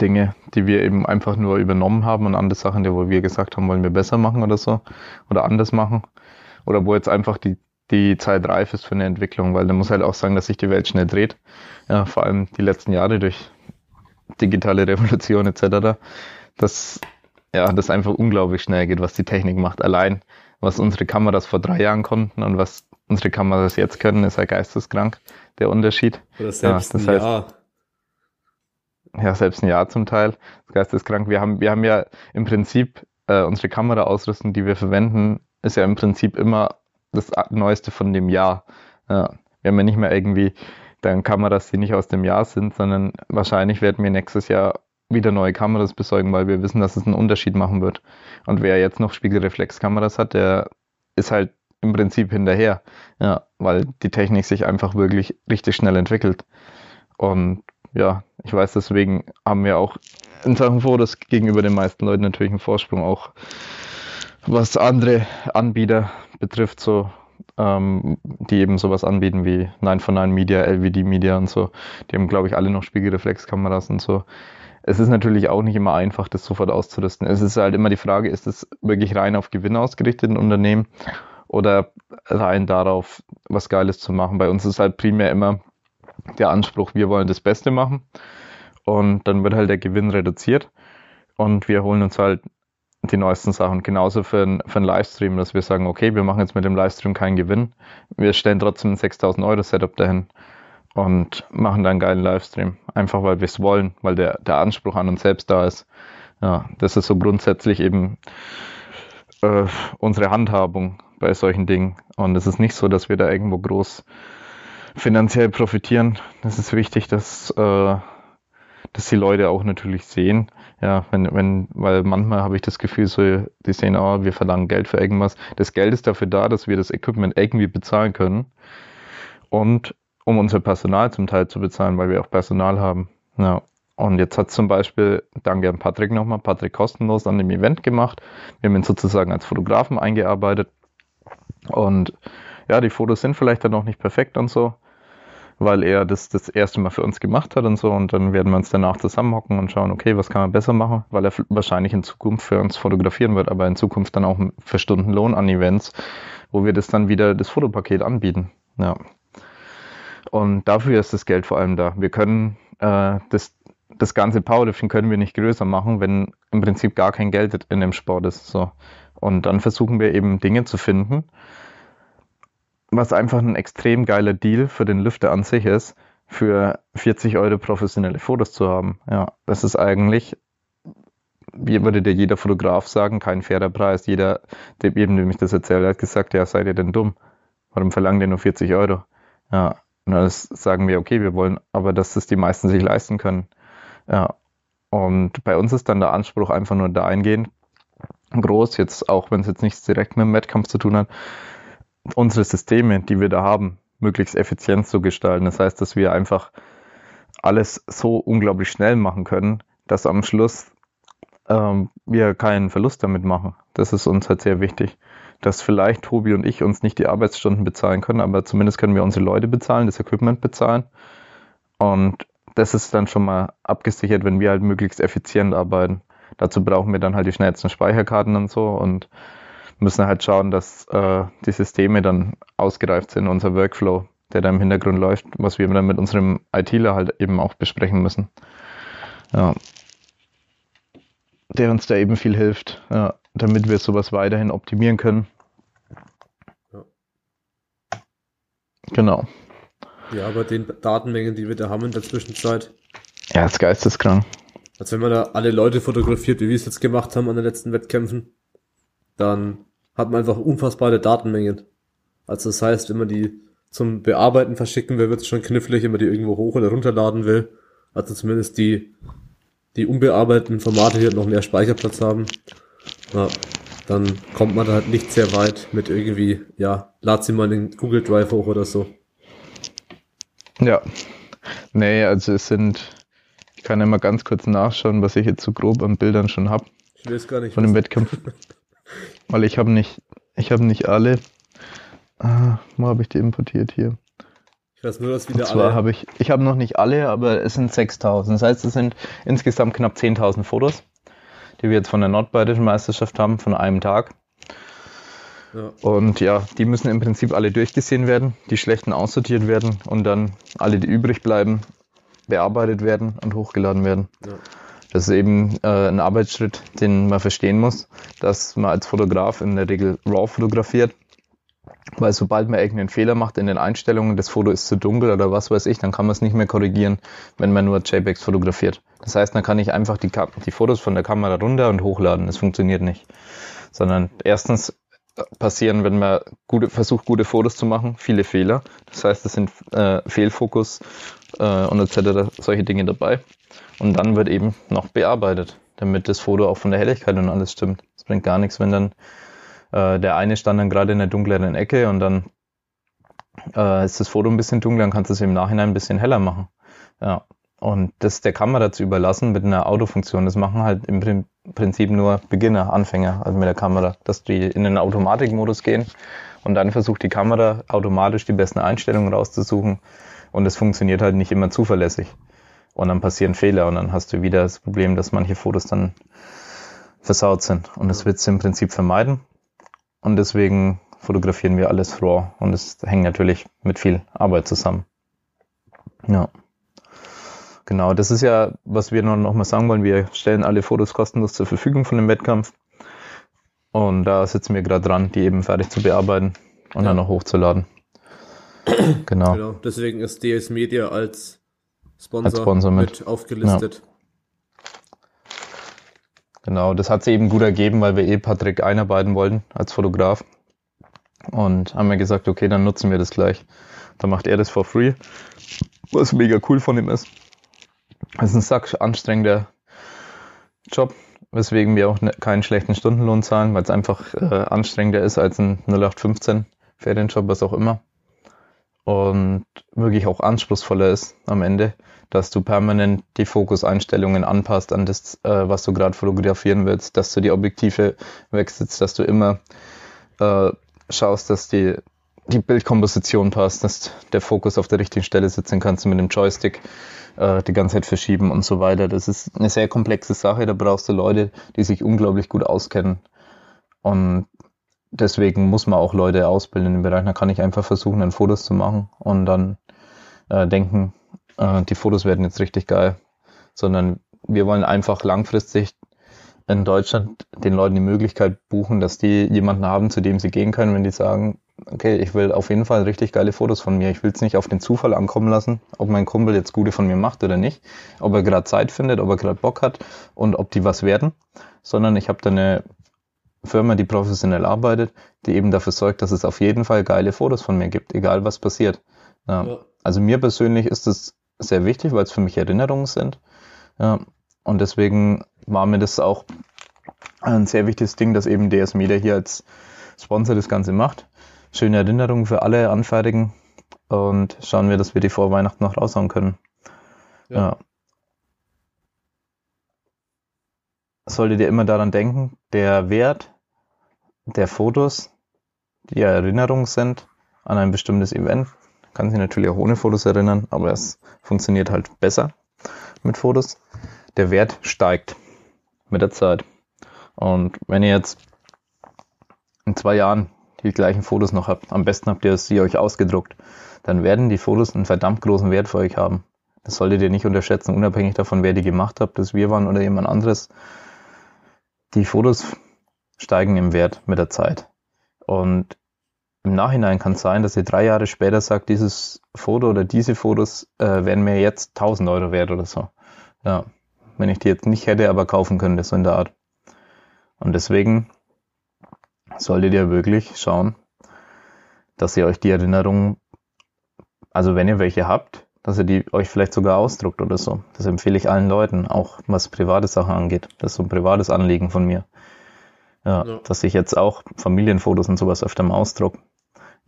Dinge, die wir eben einfach nur übernommen haben und andere Sachen, die wo wir gesagt haben, wollen wir besser machen oder so oder anders machen oder wo jetzt einfach die die Zeit reif ist für eine Entwicklung, weil da muss halt auch sagen, dass sich die Welt schnell dreht. Ja, vor allem die letzten Jahre durch digitale Revolution etc. Dass ja, das einfach unglaublich schnell geht, was die Technik macht. Allein was unsere Kameras vor drei Jahren konnten und was unsere Kameras jetzt können, ist ja geisteskrank der Unterschied. Oder selbst ja, das heißt, Jahr ja, selbst ein Jahr zum Teil. Geisteskrank. Wir haben, wir haben ja im Prinzip äh, unsere Kameraausrüstung, die wir verwenden, ist ja im Prinzip immer das Neueste von dem Jahr. Ja, wir haben ja nicht mehr irgendwie dann Kameras, die nicht aus dem Jahr sind, sondern wahrscheinlich werden wir nächstes Jahr wieder neue Kameras besorgen, weil wir wissen, dass es einen Unterschied machen wird. Und wer jetzt noch Spiegelreflexkameras hat, der ist halt im Prinzip hinterher, ja, weil die Technik sich einfach wirklich richtig schnell entwickelt. Und ja, ich weiß, deswegen haben wir auch in Sachen Fotos gegenüber den meisten Leuten natürlich einen Vorsprung, auch was andere Anbieter betrifft, so ähm, die eben sowas anbieten wie 9 von 9 Media, LVD Media und so. Die haben, glaube ich, alle noch Spiegelreflexkameras und so. Es ist natürlich auch nicht immer einfach, das sofort auszurüsten. Es ist halt immer die Frage, ist es wirklich rein auf Gewinn ausgerichtet, ein Unternehmen, oder rein darauf, was Geiles zu machen. Bei uns ist halt primär immer der Anspruch, wir wollen das Beste machen. Und dann wird halt der Gewinn reduziert. Und wir holen uns halt die neuesten Sachen. Genauso für, ein, für einen Livestream, dass wir sagen, okay, wir machen jetzt mit dem Livestream keinen Gewinn. Wir stellen trotzdem ein 6000 Euro Setup dahin. und machen dann einen geilen Livestream. Einfach weil wir es wollen, weil der, der Anspruch an uns selbst da ist. Ja, das ist so grundsätzlich eben äh, unsere Handhabung bei solchen Dingen. Und es ist nicht so, dass wir da irgendwo groß finanziell profitieren. Es ist wichtig, dass, äh, dass die Leute auch natürlich sehen. Ja, wenn, wenn, weil manchmal habe ich das Gefühl, so, die sehen, oh, wir verlangen Geld für irgendwas. Das Geld ist dafür da, dass wir das Equipment irgendwie bezahlen können. Und um unser Personal zum Teil zu bezahlen, weil wir auch Personal haben. Ja. Und jetzt hat zum Beispiel, danke an Patrick nochmal, Patrick kostenlos an dem Event gemacht. Wir haben ihn sozusagen als Fotografen eingearbeitet. Und ja, die Fotos sind vielleicht dann noch nicht perfekt und so, weil er das das erste Mal für uns gemacht hat und so. Und dann werden wir uns danach zusammenhocken und schauen, okay, was kann man besser machen, weil er wahrscheinlich in Zukunft für uns fotografieren wird, aber in Zukunft dann auch für Stundenlohn an Events, wo wir das dann wieder das Fotopaket anbieten. Ja. Und dafür ist das Geld vor allem da. Wir können äh, das, das ganze Powerlifting können wir nicht größer machen, wenn im Prinzip gar kein Geld in dem Sport ist. So. Und dann versuchen wir eben Dinge zu finden, was einfach ein extrem geiler Deal für den Lüfter an sich ist, für 40 Euro professionelle Fotos zu haben. Ja, das ist eigentlich, wie würde dir jeder Fotograf sagen, kein fairer Preis. Jeder, dem eben, dem ich das erzählt hat, gesagt, ja, seid ihr denn dumm? Warum verlangen ihr nur 40 Euro? Ja, und dann sagen wir, okay, wir wollen aber, dass das die meisten sich leisten können. Ja. Und bei uns ist dann der Anspruch einfach nur dahingehend groß, jetzt auch wenn es jetzt nichts direkt mit dem Wettkampf zu tun hat, unsere Systeme, die wir da haben, möglichst effizient zu gestalten. Das heißt, dass wir einfach alles so unglaublich schnell machen können, dass am Schluss ähm, wir keinen Verlust damit machen. Das ist uns halt sehr wichtig dass vielleicht Tobi und ich uns nicht die Arbeitsstunden bezahlen können, aber zumindest können wir unsere Leute bezahlen, das Equipment bezahlen. Und das ist dann schon mal abgesichert, wenn wir halt möglichst effizient arbeiten. Dazu brauchen wir dann halt die schnellsten Speicherkarten und so und müssen halt schauen, dass äh, die Systeme dann ausgereift sind, unser Workflow, der da im Hintergrund läuft, was wir dann mit unserem ITler halt eben auch besprechen müssen. Ja. Der uns da eben viel hilft. Ja damit wir sowas weiterhin optimieren können. Ja. Genau. Ja, bei den Datenmengen, die wir da haben in der Zwischenzeit. Ja, das geisteskrank. Als wenn man da alle Leute fotografiert, wie wir es jetzt gemacht haben an den letzten Wettkämpfen, dann hat man einfach unfassbare Datenmengen. Also das heißt, wenn man die zum Bearbeiten verschicken will, wird es schon knifflig, wenn man die irgendwo hoch oder runterladen will. Also zumindest die, die unbearbeiteten Formate hier noch mehr Speicherplatz haben. Ja, dann kommt man da halt nicht sehr weit mit irgendwie, ja, lad sie mal in den Google Drive hoch oder so. Ja. Nee, also es sind, ich kann ja mal ganz kurz nachschauen, was ich jetzt so grob an Bildern schon habe. Ich weiß gar nicht. Von dem Wettkampf. Weil ich habe nicht, ich habe nicht alle. Ah, wo habe ich die importiert hier? Ich weiß nur, dass wieder Und zwar habe ich, ich habe noch nicht alle, aber es sind 6000. Das heißt, es sind insgesamt knapp 10.000 Fotos die wir jetzt von der nordbayerischen Meisterschaft haben, von einem Tag. Ja. Und ja, die müssen im Prinzip alle durchgesehen werden, die schlechten aussortiert werden und dann alle, die übrig bleiben, bearbeitet werden und hochgeladen werden. Ja. Das ist eben äh, ein Arbeitsschritt, den man verstehen muss, dass man als Fotograf in der Regel RAW fotografiert weil sobald man irgendeinen Fehler macht in den Einstellungen, das Foto ist zu dunkel oder was weiß ich, dann kann man es nicht mehr korrigieren, wenn man nur JPEGs fotografiert. Das heißt, dann kann ich einfach die, die Fotos von der Kamera runter und hochladen. Das funktioniert nicht. Sondern erstens passieren, wenn man gute, versucht, gute Fotos zu machen, viele Fehler. Das heißt, es sind äh, Fehlfokus äh, und etc. solche Dinge dabei. Und dann wird eben noch bearbeitet, damit das Foto auch von der Helligkeit und alles stimmt. Es bringt gar nichts, wenn dann äh, der eine stand dann gerade in der dunkleren Ecke und dann äh, ist das Foto ein bisschen dunkler, dann kannst du es im Nachhinein ein bisschen heller machen. Ja. Und das der Kamera zu überlassen mit einer Autofunktion, das machen halt im Prinzip nur Beginner, Anfänger, also mit der Kamera, dass die in den Automatikmodus gehen und dann versucht die Kamera automatisch die besten Einstellungen rauszusuchen und es funktioniert halt nicht immer zuverlässig. Und dann passieren Fehler und dann hast du wieder das Problem, dass manche Fotos dann versaut sind. Und das willst du im Prinzip vermeiden. Und deswegen fotografieren wir alles RAW und es hängt natürlich mit viel Arbeit zusammen. Ja. Genau, das ist ja, was wir noch mal sagen wollen. Wir stellen alle Fotos kostenlos zur Verfügung von dem Wettkampf. Und da sitzen wir gerade dran, die eben fertig zu bearbeiten und ja. dann noch hochzuladen. genau. genau. Deswegen ist DS Media als Sponsor, Sponsor mit. mit aufgelistet. Ja. Genau, das hat sich eben gut ergeben, weil wir eh Patrick einarbeiten wollten als Fotograf. Und haben wir gesagt, okay, dann nutzen wir das gleich. Dann macht er das for free, was mega cool von ihm ist. Es ist ein sack anstrengender Job, weswegen wir auch ne, keinen schlechten Stundenlohn zahlen, weil es einfach äh, anstrengender ist als ein 0815 Ferienjob, was auch immer. Und wirklich auch anspruchsvoller ist am Ende dass du permanent die Fokuseinstellungen anpasst an das, äh, was du gerade fotografieren willst, dass du die Objektive wechselst, dass du immer äh, schaust, dass die, die Bildkomposition passt, dass der Fokus auf der richtigen Stelle sitzen kannst mit dem Joystick äh, die ganze Zeit verschieben und so weiter. Das ist eine sehr komplexe Sache, da brauchst du Leute, die sich unglaublich gut auskennen. Und deswegen muss man auch Leute ausbilden im Bereich. Da kann ich einfach versuchen, dann Fotos zu machen und dann äh, denken, äh, die Fotos werden jetzt richtig geil, sondern wir wollen einfach langfristig in Deutschland den Leuten die Möglichkeit buchen, dass die jemanden haben, zu dem sie gehen können, wenn die sagen, okay, ich will auf jeden Fall richtig geile Fotos von mir. Ich will es nicht auf den Zufall ankommen lassen, ob mein Kumpel jetzt gute von mir macht oder nicht, ob er gerade Zeit findet, ob er gerade Bock hat und ob die was werden, sondern ich habe da eine Firma, die professionell arbeitet, die eben dafür sorgt, dass es auf jeden Fall geile Fotos von mir gibt, egal was passiert. Ja. Ja. Also mir persönlich ist es sehr wichtig, weil es für mich Erinnerungen sind. Ja, und deswegen war mir das auch ein sehr wichtiges Ding, dass eben DS Media hier als Sponsor das Ganze macht. Schöne Erinnerungen für alle anfertigen und schauen wir, dass wir die vor Weihnachten noch raushauen können. Ja. ja. Solltet ihr immer daran denken, der Wert der Fotos, die Erinnerungen sind an ein bestimmtes Event, kann sich natürlich auch ohne Fotos erinnern, aber es funktioniert halt besser mit Fotos. Der Wert steigt mit der Zeit. Und wenn ihr jetzt in zwei Jahren die gleichen Fotos noch habt, am besten habt ihr sie euch ausgedruckt, dann werden die Fotos einen verdammt großen Wert für euch haben. Das solltet ihr nicht unterschätzen, unabhängig davon, wer die gemacht hat, dass wir waren oder jemand anderes. Die Fotos steigen im Wert mit der Zeit. Und im Nachhinein kann es sein, dass ihr drei Jahre später sagt, dieses Foto oder diese Fotos äh, wären mir jetzt 1000 Euro wert oder so. Ja, wenn ich die jetzt nicht hätte, aber kaufen könnte, so in der Art. Und deswegen solltet ihr wirklich schauen, dass ihr euch die Erinnerungen, also wenn ihr welche habt, dass ihr die euch vielleicht sogar ausdruckt oder so. Das empfehle ich allen Leuten, auch was private Sachen angeht. Das ist so ein privates Anliegen von mir. Ja, ja. dass ich jetzt auch Familienfotos und sowas öfter mal ausdruck.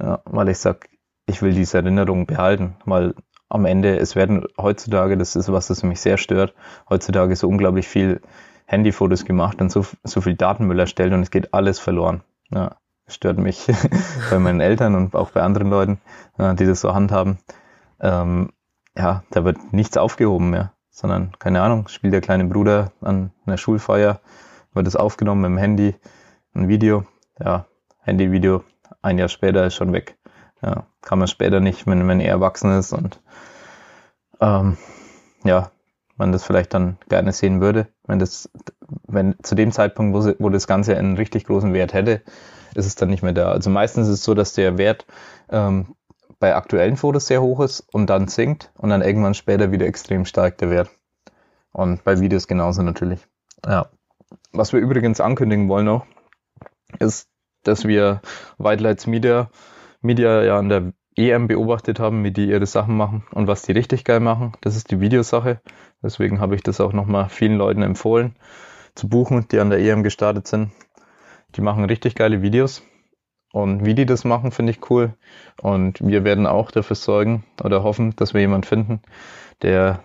Ja, weil ich sag, ich will diese Erinnerungen behalten, weil am Ende, es werden heutzutage, das ist was, das mich sehr stört, heutzutage so unglaublich viel Handyfotos gemacht und so, so viel Datenmüll erstellt und es geht alles verloren. Ja, stört mich bei meinen Eltern und auch bei anderen Leuten, die das so handhaben. Ähm, ja, da wird nichts aufgehoben mehr, sondern, keine Ahnung, spielt der kleine Bruder an einer Schulfeier, wird es aufgenommen mit dem Handy, ein Video, ja, Handyvideo, ein Jahr später ist schon weg. Ja, kann man später nicht, wenn, wenn er erwachsen ist und ähm, ja, man das vielleicht dann gerne sehen würde. Wenn das, wenn zu dem Zeitpunkt, wo, wo das Ganze einen richtig großen Wert hätte, ist es dann nicht mehr da. Also meistens ist es so, dass der Wert ähm, bei aktuellen Fotos sehr hoch ist und dann sinkt und dann irgendwann später wieder extrem stark der Wert. Und bei Videos genauso natürlich. Ja. Was wir übrigens ankündigen wollen noch, ist, dass wir White Lights Media, Media ja an der EM beobachtet haben, wie die ihre Sachen machen und was die richtig geil machen. Das ist die Videosache. Deswegen habe ich das auch nochmal vielen Leuten empfohlen zu buchen, die an der EM gestartet sind. Die machen richtig geile Videos. Und wie die das machen, finde ich cool. Und wir werden auch dafür sorgen oder hoffen, dass wir jemanden finden, der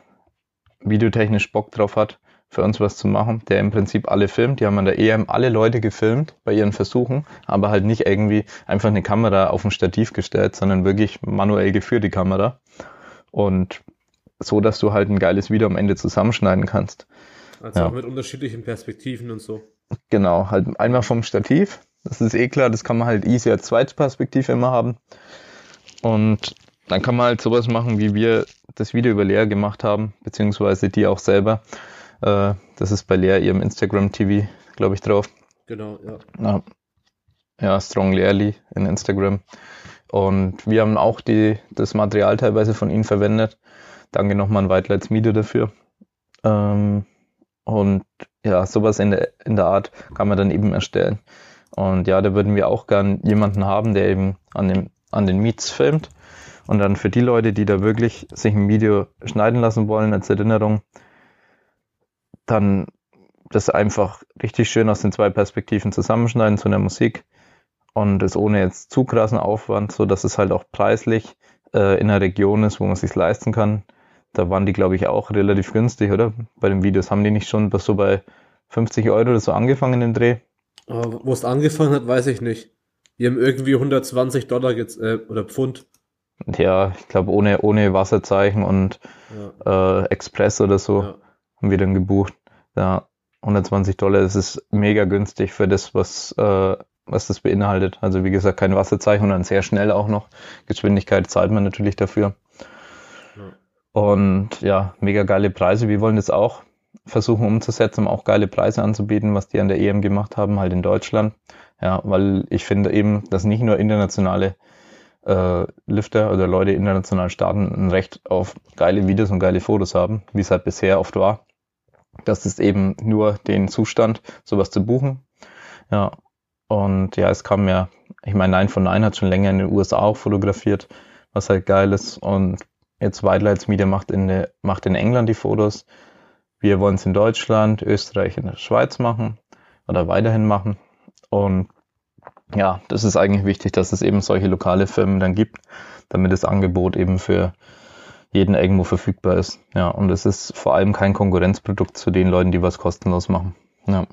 videotechnisch Bock drauf hat, für uns was zu machen, der im Prinzip alle filmt. Die haben an der EM alle Leute gefilmt bei ihren Versuchen, aber halt nicht irgendwie einfach eine Kamera auf ein Stativ gestellt, sondern wirklich manuell geführt die Kamera. Und so, dass du halt ein geiles Video am Ende zusammenschneiden kannst. Also ja. auch mit unterschiedlichen Perspektiven und so. Genau, halt einmal vom Stativ. Das ist eh klar, das kann man halt easy als Zweitperspektive immer haben. Und dann kann man halt sowas machen, wie wir das Video über Lea gemacht haben, beziehungsweise die auch selber. Äh, das ist bei Lea ihrem Instagram TV, glaube ich, drauf. Genau, ja. Ja, ja Strong Learly in Instagram. Und wir haben auch die, das Material teilweise von ihnen verwendet. Danke nochmal an White Lights Media dafür. Ähm, und ja, sowas in der, in der Art kann man dann eben erstellen. Und ja, da würden wir auch gern jemanden haben, der eben an, dem, an den Meets filmt. Und dann für die Leute, die da wirklich sich ein Video schneiden lassen wollen als Erinnerung, dann das einfach richtig schön aus den zwei Perspektiven zusammenschneiden zu einer Musik und es ohne jetzt zu krassen Aufwand, so dass es halt auch preislich äh, in einer Region ist, wo man sich leisten kann. Da waren die, glaube ich, auch relativ günstig, oder? Bei den Videos haben die nicht schon so bei 50 Euro oder so angefangen im Dreh? Wo es angefangen hat, weiß ich nicht. Die haben irgendwie 120 Dollar jetzt, äh, oder Pfund. Ja, ich glaube ohne, ohne Wasserzeichen und ja. äh, Express oder so ja. haben wir dann gebucht. Ja, 120 Dollar, das ist mega günstig für das, was, äh, was das beinhaltet. Also wie gesagt, kein Wasserzeichen und dann sehr schnell auch noch. Geschwindigkeit zahlt man natürlich dafür. Ja. Und ja, mega geile Preise. Wir wollen das auch versuchen umzusetzen, um auch geile Preise anzubieten, was die an der EM gemacht haben, halt in Deutschland. Ja, weil ich finde eben, dass nicht nur internationale äh, Lifter oder Leute international starten ein Recht auf geile Videos und geile Fotos haben, wie es halt bisher oft war. Das ist eben nur den Zustand, sowas zu buchen. Ja, und ja, es kam ja, ich meine, Nein von Nein hat schon länger in den USA auch fotografiert, was halt geil ist. Und jetzt White Media macht in, macht in England die Fotos. Wir wollen es in Deutschland, Österreich und der Schweiz machen oder weiterhin machen. Und ja, das ist eigentlich wichtig, dass es eben solche lokale Firmen dann gibt, damit das Angebot eben für jeden irgendwo verfügbar ist. Ja, und es ist vor allem kein Konkurrenzprodukt zu den Leuten, die was kostenlos machen. Ja.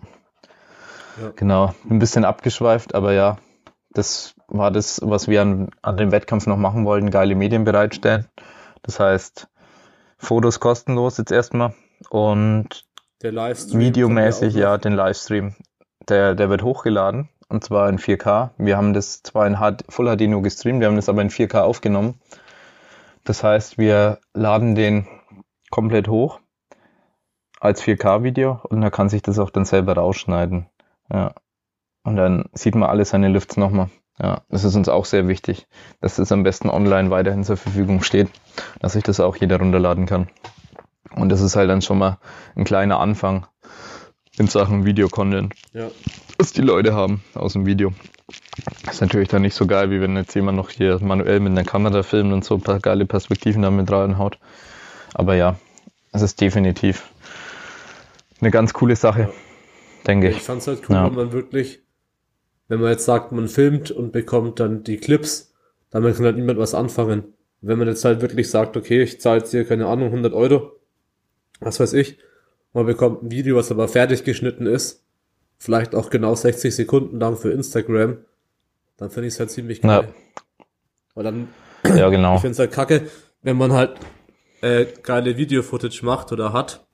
ja. Genau, ein bisschen abgeschweift, aber ja, das war das, was wir an, an dem Wettkampf noch machen wollten, geile Medien bereitstellen. Das heißt, Fotos kostenlos jetzt erstmal und der Livestream videomäßig, ja, den Livestream. Der, der wird hochgeladen und zwar in 4K. Wir haben das zwar in Full HD nur gestreamt, wir haben das aber in 4K aufgenommen. Das heißt, wir laden den komplett hoch als 4K-Video und er kann sich das auch dann selber rausschneiden. Ja. Und dann sieht man alle seine Lifts nochmal. Ja, das ist uns auch sehr wichtig, dass das am besten online weiterhin zur Verfügung steht, dass sich das auch jeder runterladen kann. Und das ist halt dann schon mal ein kleiner Anfang in Sachen Videocontent, ja. was die Leute haben aus dem Video. Das ist natürlich dann nicht so geil, wie wenn jetzt jemand noch hier manuell mit einer Kamera filmt und so ein paar geile Perspektiven damit reinhaut. Aber ja, es ist definitiv eine ganz coole Sache, ja. denke ich. Ich fand es halt cool, ja. wenn man wirklich, wenn man jetzt sagt, man filmt und bekommt dann die Clips, damit kann halt niemand was anfangen. Wenn man jetzt halt wirklich sagt, okay, ich zahle jetzt hier, keine Ahnung, 100 Euro, was weiß ich, man bekommt ein Video, was aber fertig geschnitten ist, vielleicht auch genau 60 Sekunden lang für Instagram, dann finde ich es halt ziemlich geil. Ja. Dann, ja, genau. ich finde es halt kacke, wenn man halt äh, geile Video-Footage macht oder hat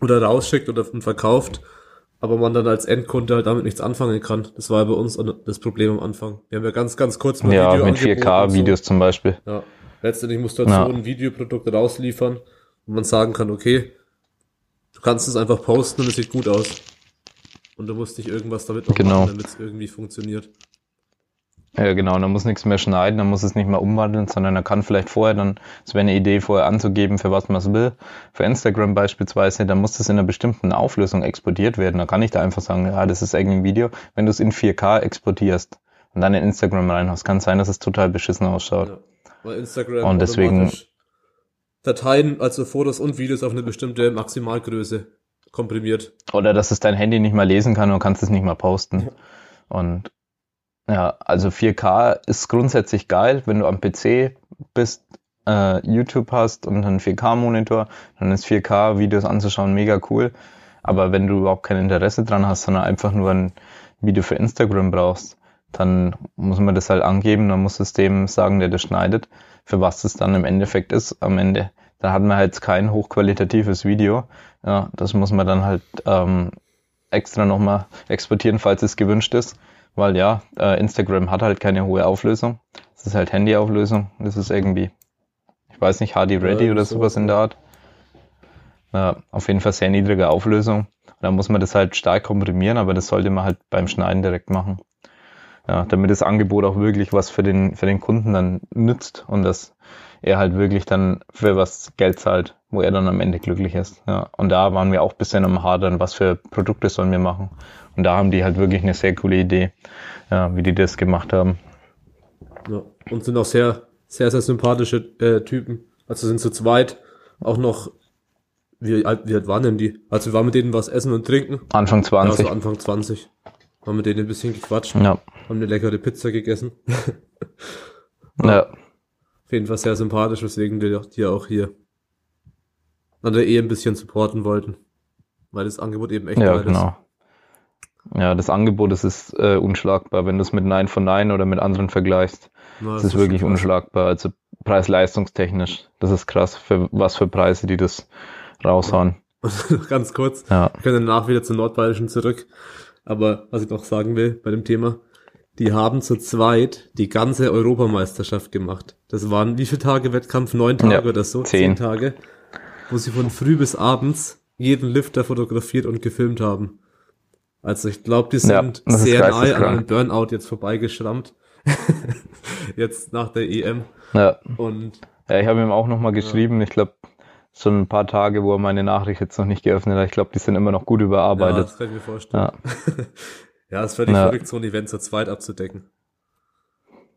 oder rausschickt oder verkauft, aber man dann als Endkunde halt damit nichts anfangen kann. Das war ja bei uns das Problem am Anfang. Wir haben ja ganz, ganz kurz mal ja, Video mit 4K-Videos so. zum Beispiel. Ja. Letztendlich musst du halt ja. so ein Videoprodukt rausliefern, wo man sagen kann, okay, du kannst es einfach posten und es sieht gut aus. Und du musst nicht irgendwas damit noch genau. machen, damit es irgendwie funktioniert. Ja, genau, dann muss nichts mehr schneiden, dann muss es nicht mehr umwandeln, sondern er kann vielleicht vorher dann, es wäre eine Idee, vorher anzugeben, für was man es will. Für Instagram beispielsweise, dann muss das in einer bestimmten Auflösung exportiert werden. Da kann ich da einfach sagen, ja, das ist irgendwie ein Video. Wenn du es in 4K exportierst und dann in Instagram reinhaust, kann es sein, dass es total beschissen ausschaut. Ja, weil Instagram und deswegen Dateien, also Fotos und Videos auf eine bestimmte Maximalgröße komprimiert. Oder dass es dein Handy nicht mal lesen kann und kannst es nicht mal posten. Und ja, also 4K ist grundsätzlich geil, wenn du am PC bist, äh, YouTube hast und einen 4K-Monitor, dann ist 4K-Videos anzuschauen mega cool. Aber wenn du überhaupt kein Interesse dran hast, sondern einfach nur ein Video für Instagram brauchst, dann muss man das halt angeben, dann muss es dem sagen, der das schneidet für was es dann im Endeffekt ist am Ende. Da hat man halt kein hochqualitatives Video. Ja, das muss man dann halt ähm, extra nochmal exportieren, falls es gewünscht ist. Weil ja, äh, Instagram hat halt keine hohe Auflösung. Das ist halt Handyauflösung. Das ist irgendwie, ich weiß nicht, HD Ready ja, oder so. sowas in der Art. Ja, auf jeden Fall sehr niedrige Auflösung. Da muss man das halt stark komprimieren, aber das sollte man halt beim Schneiden direkt machen. Ja, damit das Angebot auch wirklich was für den, für den Kunden dann nützt und dass er halt wirklich dann für was Geld zahlt, wo er dann am Ende glücklich ist. Ja. Und da waren wir auch ein bisschen am Hadern, was für Produkte sollen wir machen. Und da haben die halt wirklich eine sehr coole Idee, ja, wie die das gemacht haben. Ja. Und sind auch sehr, sehr, sehr sympathische äh, Typen. Also sind zu zweit auch noch, wie alt, wie alt waren denn die? Also wir waren mit denen was essen und trinken. Anfang 20. Ja, so Anfang 20. Haben mit denen ein bisschen gequatscht. Ja. Haben eine leckere Pizza gegessen. ja. Auf jeden Fall sehr sympathisch, weswegen wir die auch hier an der Ehe ein bisschen supporten wollten. Weil das Angebot eben echt Ja, geil genau. Ja, das Angebot, das ist äh, unschlagbar. Wenn du es mit Nein von Nein oder mit anderen vergleichst, ist. Na, das ist wirklich schon krass. unschlagbar. Also preis-leistungstechnisch, das ist krass, für was für Preise die das raushauen. Und noch ganz kurz, Ja, wir können danach wieder zum Nordbayerischen zurück. Aber was ich noch sagen will bei dem Thema, die haben zu zweit die ganze Europameisterschaft gemacht. Das waren wie viele Tage Wettkampf? Neun Tage Ja, oder so? zehn. Tage. Wo sie von früh bis abends jeden Lifter fotografiert und gefilmt haben. Also ich glaube, die Ja, sind ist sehr nahe an einem Burnout jetzt vorbeigeschrammt. jetzt nach der EM. ja. Und ja ich habe ihm auch nochmal geschrieben, ich glaube, schon ein paar Tage, wo er meine Nachricht jetzt noch nicht geöffnet hat. Ich glaube, die sind immer noch gut ja, überarbeitet. das kann ich mir vorstellen. Ja, Ja, es ist völlig Ja. verrückt, so ein Event zu zweit abzudecken.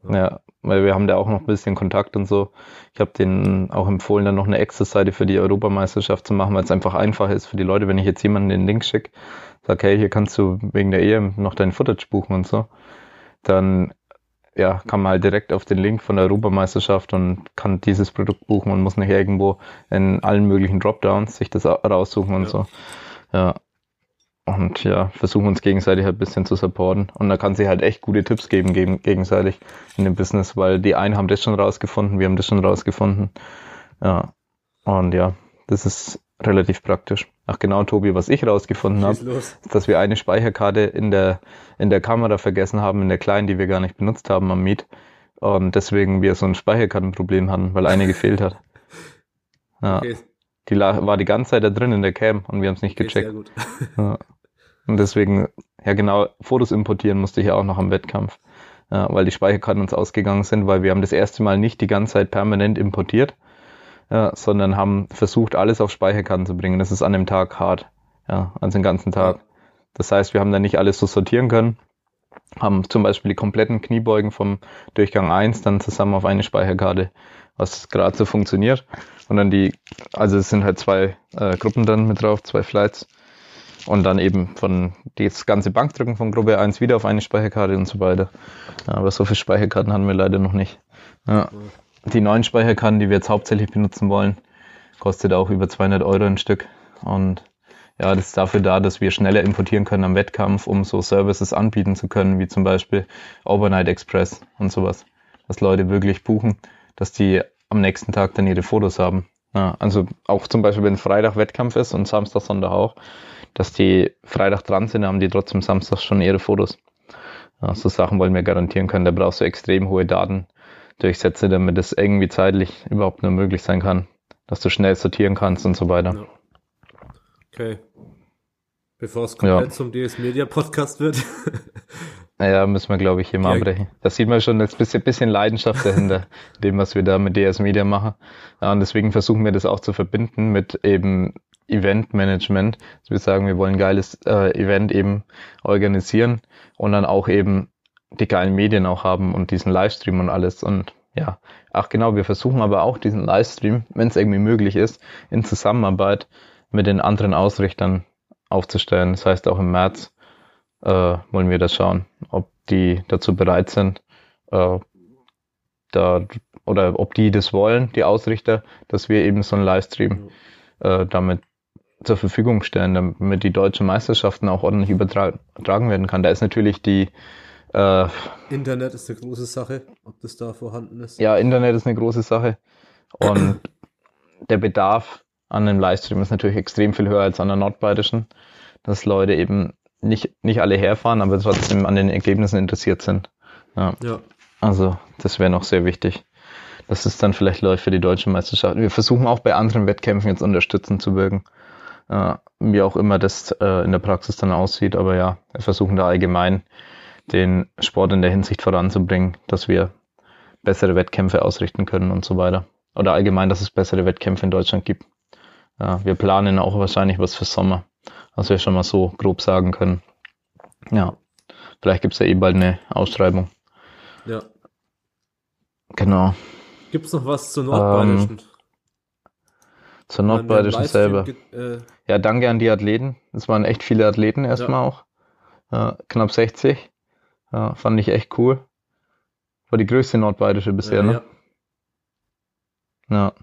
ja, weil wir haben da auch noch ein bisschen Kontakt und so. Ich habe denen auch empfohlen, dann noch eine Extra-Seite für die Europameisterschaft zu machen, weil es einfach einfach ist für die Leute, wenn ich jetzt jemanden den Link schicke, sag, hey, hier kannst du wegen der EM noch dein Footage buchen und so, dann ja, kann man halt direkt auf den Link von der Europameisterschaft und kann dieses Produkt buchen und muss nicht irgendwo in allen möglichen Dropdowns sich das au- raussuchen und Ja. so. Ja. Und ja, versuchen uns gegenseitig halt ein bisschen zu supporten. Und da kann sie halt echt gute Tipps geben, gegen, gegenseitig in dem Business, weil die einen haben das schon rausgefunden, wir haben das schon rausgefunden. Ja. Und ja, das ist relativ praktisch. Ach genau, Tobi, was ich rausgefunden habe, ist, dass wir eine Speicherkarte in der, in der Kamera vergessen haben, in der kleinen, die wir gar nicht benutzt haben am Meet. Und deswegen wir so ein Speicherkartenproblem hatten, weil eine gefehlt hat. Ja, Okay, die war die ganze Zeit da drin in der Cam und wir haben es nicht okay, gecheckt. Ja. Und deswegen, ja genau, Fotos importieren musste ich ja auch noch am Wettkampf. Ja, weil die Speicherkarten uns ausgegangen sind, weil wir haben das erste Mal nicht die ganze Zeit permanent importiert, ja, sondern haben versucht, alles auf Speicherkarten zu bringen. Das ist an dem Tag hart. Ja, also den ganzen Tag. Das heißt, wir haben dann nicht alles so sortieren können, haben zum Beispiel die kompletten Kniebeugen vom Durchgang 1 dann zusammen auf eine Speicherkarte, was gerade so funktioniert. Und dann die, also es sind halt zwei äh, Gruppen dann mit drauf, zwei Flights. Und dann eben von das ganze Bankdrücken von Gruppe 1 wieder auf eine Speicherkarte und so weiter. Ja, aber so viele Speicherkarten haben wir leider noch nicht. Ja. Die neuen Speicherkarten, die wir jetzt hauptsächlich benutzen wollen, kostet auch über 200 Euro ein Stück. Und ja, das ist dafür da, dass wir schneller importieren können am Wettkampf, um so Services anbieten zu können, wie zum Beispiel Overnight Express und sowas. Dass Leute wirklich buchen, dass die am nächsten Tag dann ihre Fotos haben. Ja, also auch zum Beispiel, wenn Freitag Wettkampf ist und Samstag, Sonntag auch, dass die Freitag dran sind, haben die trotzdem Samstag schon ihre Fotos. Ja, so Sachen wollen wir garantieren können. Da brauchst du extrem hohe Datendurchsätze, damit es irgendwie zeitlich überhaupt nur möglich sein kann, dass du schnell sortieren kannst und so weiter. Ja. Okay. Bevor es komplett Ja. zum DS Media Podcast wird. Naja, müssen wir, glaube ich, hier mal Ja. abbrechen. Da sieht man schon ein bisschen, bisschen Leidenschaft dahinter, dem, was wir da mit DS Media machen. Ja, und deswegen versuchen wir das auch zu verbinden mit eben Eventmanagement. Dass wir sagen, wir wollen ein geiles äh, Event eben organisieren und dann auch eben die geilen Medien auch haben und diesen Livestream und alles. Und ja, ach genau, wir versuchen aber auch diesen Livestream, wenn es irgendwie möglich ist, in Zusammenarbeit mit den anderen Ausrichtern aufzustellen. Das heißt, auch im März äh, wollen wir das schauen, ob die dazu bereit sind, äh, da oder ob die das wollen, die Ausrichter, dass wir eben so einen Livestream äh, damit zur Verfügung stellen, damit die deutschen Meisterschaften auch ordentlich übertra- übertragen werden kann. Da ist natürlich die äh, Internet ist eine große Sache, ob das da vorhanden ist. ja, Internet ist eine große Sache und der Bedarf an einem Livestream ist natürlich extrem viel höher als an der nordbayerischen, dass Leute eben nicht, nicht alle herfahren, aber trotzdem an den Ergebnissen interessiert sind. Ja, Ja. also das wäre noch sehr wichtig. dass es dann vielleicht läuft für die deutsche Meisterschaft. Wir versuchen auch bei anderen Wettkämpfen jetzt unterstützend zu wirken. Äh, wie auch immer das äh, in der Praxis dann aussieht, aber ja, wir versuchen da allgemein den Sport in der Hinsicht voranzubringen, dass wir bessere Wettkämpfe ausrichten können und so weiter. Oder allgemein, dass es bessere Wettkämpfe in Deutschland gibt. Ja, wir planen auch wahrscheinlich was für Sommer, was wir schon mal so grob sagen können. Ja, vielleicht gibt es ja eh bald eine Ausschreibung. Ja. Genau. Gibt es noch was zur Nordbayerischen? Ähm, zur Nordbayerischen selber. Äh, Ja, danke an die Athleten. Es waren echt viele Athleten erstmal auch. Ja, knapp 60. Ja, fand ich echt cool. War die größte Nordbayerische bisher, ja, ne? ja. Ja.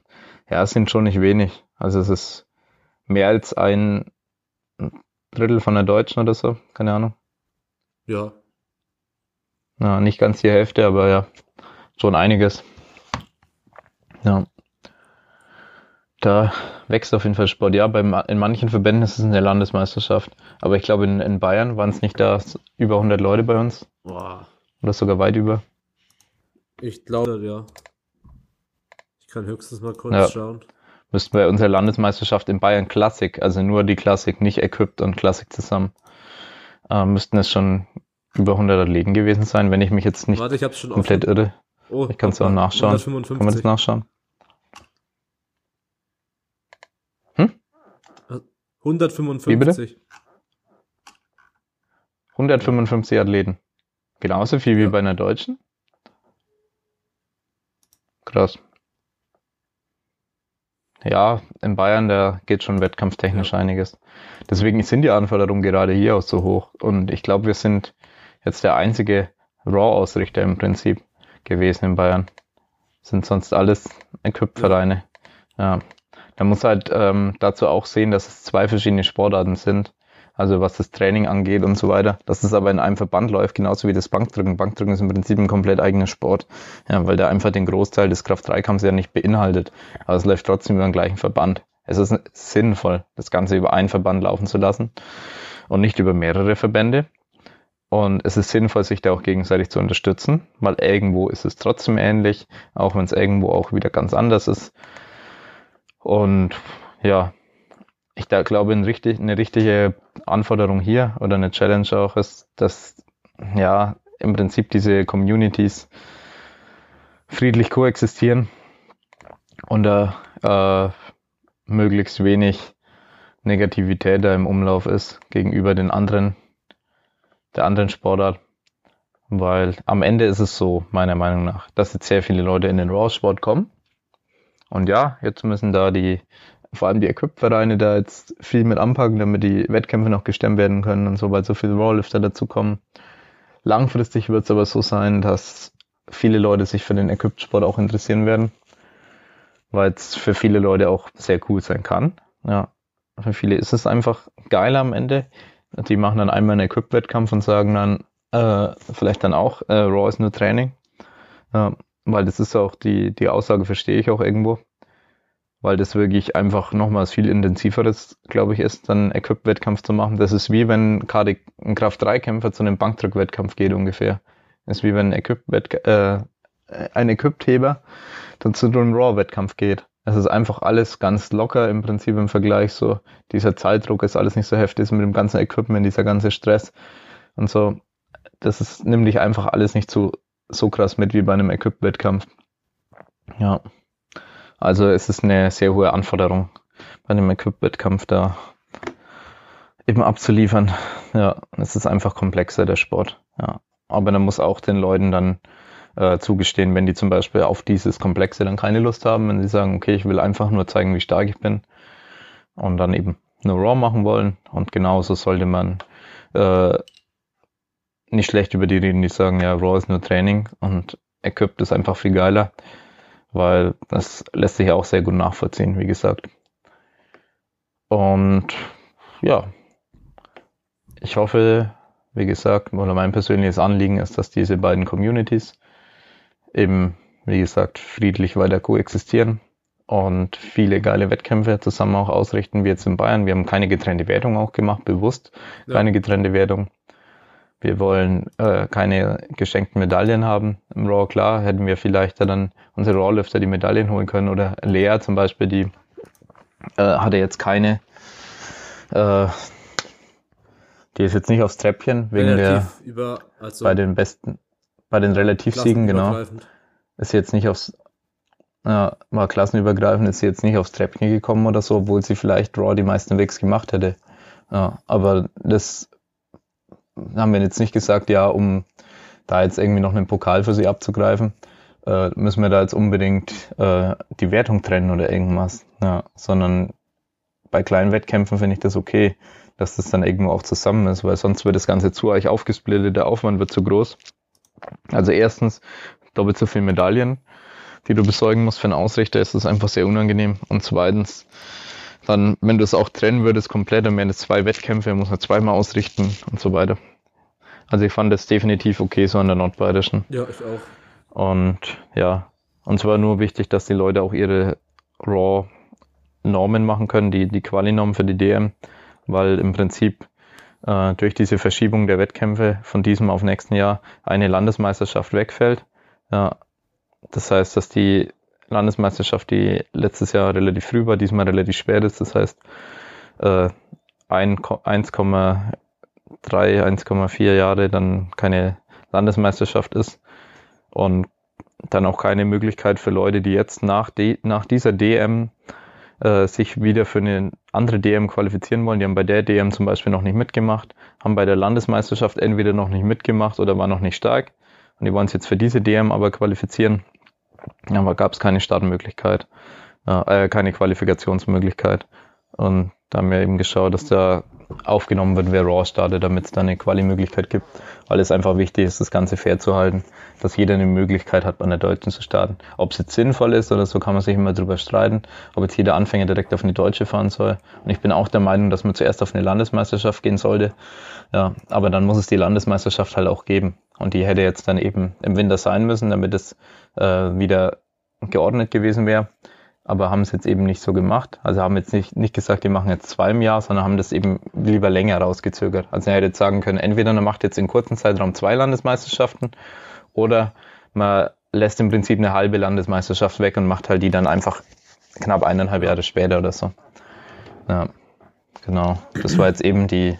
Ja, es sind schon nicht wenig. Also es ist mehr als ein Drittel von der Deutschen oder so. Keine Ahnung. ja. Ja, nicht ganz die Hälfte, aber ja, schon einiges. Ja. Da wächst auf jeden Fall Sport. Ja, beim, in manchen Verbänden ist es eine Landesmeisterschaft. Aber ich glaube, in, in Bayern waren es nicht da über 100 Leute bei uns. Boah. Oder sogar weit über. Ich glaube, ja. Ich kann höchstens mal kurz Ja. schauen. Müssten bei unserer Landesmeisterschaft in Bayern Klassik, also nur die Klassik, nicht Equipped und Klassik zusammen, äh, müssten es schon über 100 Athleten gewesen sein, wenn ich mich jetzt nicht Warte, ich hab's schon komplett offen. irre. Oh, Ich kann es auch nachschauen. Kann man das 155. nachschauen? 155. 155 Athleten. Genauso viel wie Ja. bei einer Deutschen? Krass. Ja, in Bayern, da geht schon wettkampftechnisch einiges. Deswegen sind die Anforderungen gerade hier auch so hoch. Und ich glaube, wir sind jetzt der einzige Raw-Ausrichter im Prinzip gewesen in Bayern. Sind sonst alles Equip-Vereine. Ja. Man muss halt ähm, dazu auch sehen, dass es zwei verschiedene Sportarten sind. Also was das Training angeht und so weiter. Dass es aber in einem Verband läuft, genauso wie das Bankdrücken. Bankdrücken ist im Prinzip ein komplett eigener Sport. Ja, weil der einfach den Großteil des Kraft-3-Kampfs ja nicht beinhaltet. Aber es läuft trotzdem über den gleichen Verband. Es ist sinnvoll, das Ganze über einen Verband laufen zu lassen und nicht über mehrere Verbände. Und es ist sinnvoll, sich da auch gegenseitig zu unterstützen, weil irgendwo ist es trotzdem ähnlich, auch wenn es irgendwo auch wieder ganz anders ist. Und ja, ich da glaube, ein richtig, eine richtige Anforderung hier oder eine Challenge auch ist, dass ja im Prinzip diese Communities friedlich koexistieren und da äh, möglichst wenig Negativität da im Umlauf ist gegenüber den anderen, der anderen Sportart. Weil am Ende ist es so, meiner Meinung nach, dass jetzt sehr viele Leute in den Raw-Sport kommen. Und ja, jetzt müssen da die, vor allem die Equip-Vereine da jetzt viel mit anpacken, damit die Wettkämpfe noch gestemmt werden können und so, weil so viele Rawlifter dazukommen. Langfristig wird es aber so sein, dass viele Leute sich für den Equipped-Sport auch interessieren werden, weil es für viele Leute auch sehr cool sein kann. Ja, für viele ist es einfach geil am Ende. Die machen dann einmal einen Equip-Wettkampf und sagen dann, äh, vielleicht dann auch, äh, Raw ist nur Training. Ja, weil das ist auch die, die Aussage verstehe ich auch irgendwo. Weil das wirklich einfach nochmals viel intensiveres, glaube ich, ist, dann Equip-Wettkampf zu machen. Das ist wie wenn gerade ein Kraft-3-Kämpfer zu einem Bankdrück-Wettkampf geht ungefähr. Das ist wie wenn ein Equip äh, ein Equipped-Heber dann zu einem Raw-Wettkampf geht. Es ist einfach alles ganz locker im Prinzip im Vergleich. So dieser Zeitdruck ist alles nicht so heftig ist mit dem ganzen Equipment, dieser ganze Stress und so. Das ist, nimm dich einfach alles nicht so, so krass mit wie bei einem Equipped-Wettkampf. Ja. Also es ist eine sehr hohe Anforderung bei einem Equipped-Wettkampf da eben abzuliefern. Ja, es ist einfach komplexer, der Sport. Ja. Aber dann muss auch den Leuten dann äh, zugestehen, wenn die zum Beispiel auf dieses Komplexe dann keine Lust haben, wenn sie sagen, okay, ich will einfach nur zeigen, wie stark ich bin und dann eben nur Raw machen wollen. Und genauso sollte man äh, nicht schlecht über die reden, die sagen, ja, Raw ist nur Training und Equipped ist einfach viel geiler, weil das lässt sich auch sehr gut nachvollziehen, wie gesagt. Und ja, ich hoffe, wie gesagt, oder mein persönliches Anliegen ist, dass diese beiden Communities eben, wie gesagt, friedlich weiter koexistieren und viele geile Wettkämpfe zusammen auch ausrichten, wie jetzt in Bayern. Wir haben keine getrennte Wertung auch gemacht, bewusst Ja. keine getrennte Wertung. Wir wollen äh, keine geschenkten Medaillen haben. Im Raw, klar, hätten wir vielleicht dann unsere Rawlifter die Medaillen holen können oder Lea zum Beispiel, die äh, hatte jetzt keine, äh, Gehst jetzt nicht aufs Treppchen wegen Relativ der über, also bei den besten, bei den Relativsiegen, genau. Ist jetzt nicht aufs, ja, war klassenübergreifend, ist sie jetzt nicht aufs Treppchen gekommen oder so, obwohl sie vielleicht Raw die meisten Wegs gemacht hätte. Ja, aber das haben wir jetzt nicht gesagt, ja, um da jetzt irgendwie noch einen Pokal für sie abzugreifen, äh, müssen wir da jetzt unbedingt äh, die Wertung trennen oder irgendwas. Ja, sondern bei kleinen Wettkämpfen finde ich das okay, dass das dann irgendwo auch zusammen ist, weil sonst wird das Ganze zu euch aufgesplittet, der Aufwand wird zu groß. Also erstens doppelt so viele Medaillen, die du besorgen musst für einen Ausrichter, ist das einfach sehr unangenehm. Und zweitens, dann, wenn du es auch trennen würdest komplett, dann wären es zwei Wettkämpfe, muss man zweimal ausrichten und so weiter. Also ich fand das definitiv okay so an der Nordbayerischen. Ja, ich auch. Und ja, und zwar nur wichtig, dass die Leute auch ihre Raw-Normen machen können, die, die Quali-Normen für die DM, weil im Prinzip äh, durch diese Verschiebung der Wettkämpfe von diesem auf nächsten Jahr eine Landesmeisterschaft wegfällt. Ja, das heißt, dass die Landesmeisterschaft, die letztes Jahr relativ früh war, diesmal relativ spät ist, das heißt äh, ein- 1,3, 1,4 Jahre dann keine Landesmeisterschaft ist und dann auch keine Möglichkeit für Leute, die jetzt nach, D, nach dieser DM äh, sich wieder für eine andere DM qualifizieren wollen. Die haben bei der DM zum Beispiel noch nicht mitgemacht, haben bei der Landesmeisterschaft entweder noch nicht mitgemacht oder waren noch nicht stark. Und die wollen sich jetzt für diese DM aber qualifizieren. Aber gab es keine Startmöglichkeit, äh, keine Qualifikationsmöglichkeit. Und da haben wir eben geschaut, dass da aufgenommen wird, wer Raw startet, damit es da eine Quali-Möglichkeit gibt, weil es einfach wichtig ist, das Ganze fair zu halten, dass jeder eine Möglichkeit hat, an der Deutschen zu starten. Ob es jetzt sinnvoll ist oder so, kann man sich immer drüber streiten, ob jetzt jeder Anfänger direkt auf eine Deutsche fahren soll. Und ich bin auch der Meinung, dass man zuerst auf eine Landesmeisterschaft gehen sollte. Ja, aber dann muss es die Landesmeisterschaft halt auch geben. Und die hätte jetzt dann eben im Winter sein müssen, damit es äh, wieder geordnet gewesen wäre aber haben es jetzt eben nicht so gemacht. Also haben jetzt nicht, nicht gesagt, wir machen jetzt zwei im Jahr, sondern haben das eben lieber länger rausgezögert. Also er hätte jetzt sagen können, entweder man macht jetzt in kurzen Zeitraum zwei Landesmeisterschaften oder man lässt im Prinzip eine halbe Landesmeisterschaft weg und macht halt die dann einfach knapp eineinhalb Jahre später oder so. Ja, genau. Das war jetzt eben die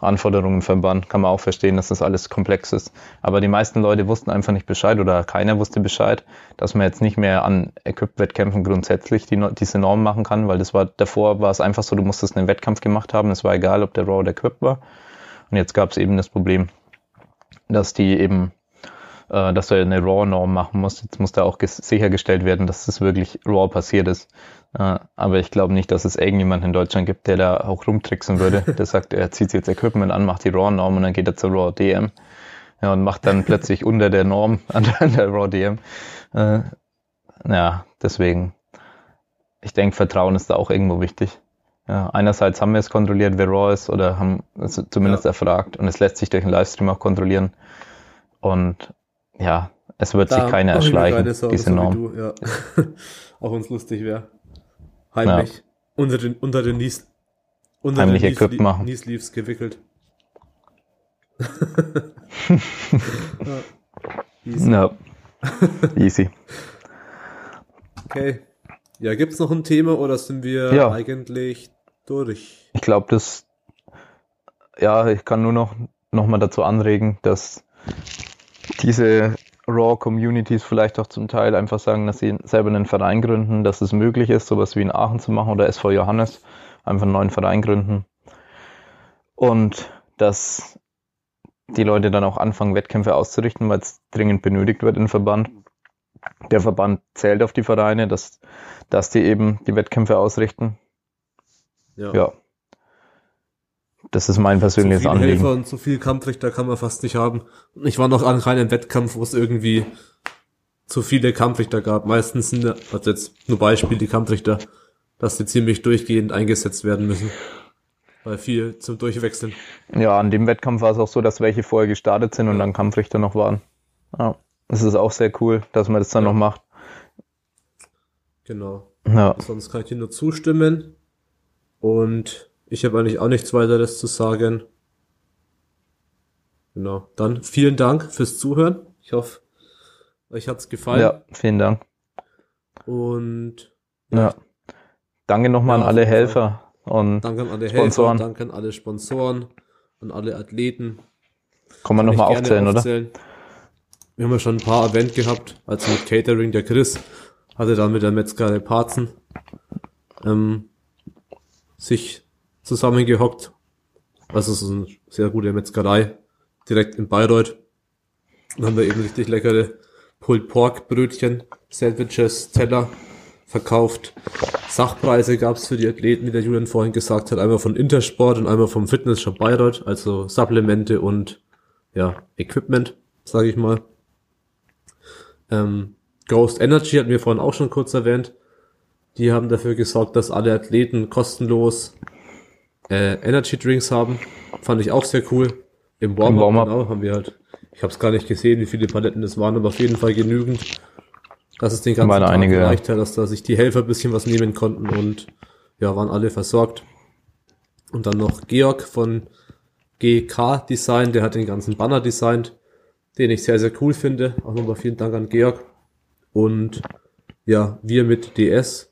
Anforderungen im Verband. Kann man auch verstehen, dass das alles komplex ist. Aber die meisten Leute wussten einfach nicht Bescheid oder keiner wusste Bescheid, dass man jetzt nicht mehr an Equip-Wettkämpfen grundsätzlich die, diese Norm machen kann, weil das war, davor war es einfach so, du musstest einen Wettkampf gemacht haben. Es war egal, ob der Raw oder Equip war. Und jetzt gab es eben das Problem, dass die eben äh, dass du eine RAW-Norm machen musst. Jetzt muss da auch sichergestellt werden, dass das wirklich RAW passiert ist. Äh, aber ich glaube nicht, dass es irgendjemand in Deutschland gibt, der da auch rumtricksen würde. Der sagt, er zieht jetzt Equipment an, macht die RAW-Norm und dann geht er zur RAW DM. Ja, und macht dann plötzlich unter der Norm an der RAW DM. Äh, ja, deswegen. Ich denke, Vertrauen ist da auch irgendwo wichtig. Ja, einerseits haben wir es kontrolliert, wer RAW ist, oder haben es zumindest ja. erfragt. Und es lässt sich durch den Livestream auch kontrollieren. Und ja, es wird da sich keiner erschleichen, diese Norm. So ja. auch uns lustig wäre. Heimlich. Ja. Unter den, unter den Nies, unter Heimlich den Nies, machen. Niesleaves gewickelt. ja. Easy. Ja. Easy. Okay. Ja, gibt's noch ein Thema oder sind wir ja. eigentlich durch? Ich glaube, das, ja, ich kann nur noch, noch mal dazu anregen, dass diese Raw-Communities vielleicht auch zum Teil einfach sagen, dass sie selber einen Verein gründen, dass es möglich ist, sowas wie in Aachen zu machen oder SV Johannes, einfach einen neuen Verein gründen. Und dass die Leute dann auch anfangen, Wettkämpfe auszurichten, weil es dringend benötigt wird im Verband. Der Verband zählt auf die Vereine, dass, dass die eben die Wettkämpfe ausrichten. Ja. ja. Das ist mein persönliches so Anliegen. Helfer und so viel Kampfrichter kann man fast nicht haben. Ich war noch an keinem Wettkampf, wo es irgendwie zu viele Kampfrichter gab. Meistens sind, also jetzt nur Beispiel, die Kampfrichter, dass die ziemlich durchgehend eingesetzt werden müssen. Weil viel zum Durchwechseln. Ja, an dem Wettkampf war es auch so, dass welche vorher gestartet sind und dann Kampfrichter noch waren. Ja, das ist auch sehr cool, dass man das dann ja. noch macht. Genau. Ja. Sonst kann ich dir nur zustimmen. Und ich habe eigentlich auch nichts weiteres zu sagen. Genau. Dann vielen Dank fürs Zuhören. Ich hoffe, euch hat's gefallen. Ja, vielen Dank. Und ja. ja. Danke nochmal ja, an alle Helfer und danke an alle Sponsoren. Helfer, danke an alle Sponsoren an alle Athleten. Kann man nochmal aufzählen, aufzählen, oder? Wir haben ja schon ein paar erwähnt gehabt, also mit Catering, der Chris hatte dann mit der Metzgerei Parzen ähm, sich zusammengehockt. Also es ist eine sehr gute Metzgerei, direkt in Bayreuth. Dann haben wir eben richtig leckere Pulled Pork Brötchen, Sandwiches, Teller verkauft. Sachpreise gab es für die Athleten, wie der Julian vorhin gesagt hat, einmal von Intersport und einmal vom Fitnessshop Bayreuth, also Supplemente und ja, Equipment, sage ich mal. Ähm, Ghost Energy hatten wir vorhin auch schon kurz erwähnt. Die haben dafür gesorgt, dass alle Athleten kostenlos äh, Energy Drinks haben. Fand ich auch sehr cool. Im Warm-up Warm genau, haben wir halt. Ich habe es gar nicht gesehen, wie viele Paletten es waren, aber auf jeden Fall genügend, dass es den ganzen Tag einige, gereicht hat, dass da sich die Helfer ein bisschen was nehmen konnten und ja, waren alle versorgt. Und dann noch Georg von GK Design, der hat den ganzen Banner designt, den ich sehr, sehr cool finde. Auch nochmal vielen Dank an Georg. Und ja, wir mit DS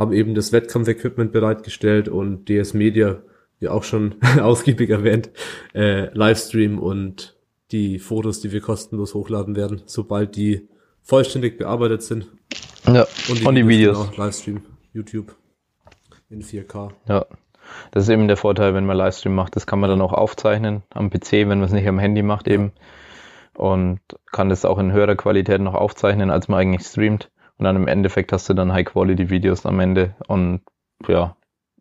haben eben das Wettkampfequipment bereitgestellt und DS Media, wie auch schon ausgiebig erwähnt, äh, Livestream und die Fotos, die wir kostenlos hochladen werden, sobald die vollständig bearbeitet sind. Ja, und die, und die Videos. Videos. Livestream, YouTube in 4K. Ja, das ist eben der Vorteil, wenn man Livestream macht. Das kann man dann auch aufzeichnen am PC, wenn man es nicht am Handy macht eben. Und kann das auch in höherer Qualität noch aufzeichnen, als man eigentlich streamt. Und dann im Endeffekt hast du dann High-Quality-Videos am Ende. Und ja,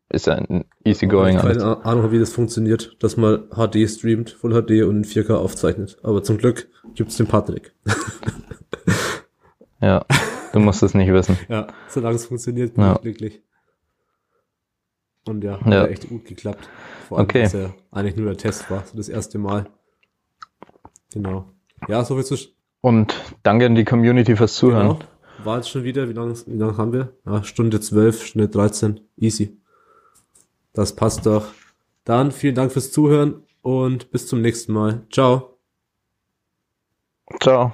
ist ja ein easy going. Ich habe keine Ahnung, wie das funktioniert, dass man HD streamt, Full HD und 4K aufzeichnet. Aber zum Glück gibt's den Patrick. ja, du musst es nicht wissen. ja, solange es funktioniert, bin ja. ich glücklich. Und ja, hat ja. echt gut geklappt. Vor allem, okay. dass er eigentlich nur der Test war, so das erste Mal. Genau. Ja, so viel zu. Und danke an die Community fürs Zuhören. Genau. War jetzt schon wieder, wie lange wie lang haben wir? Ja, Stunde 12, Stunde 13. Easy. Das passt doch. Dann vielen Dank fürs Zuhören und bis zum nächsten Mal. Ciao. Ciao.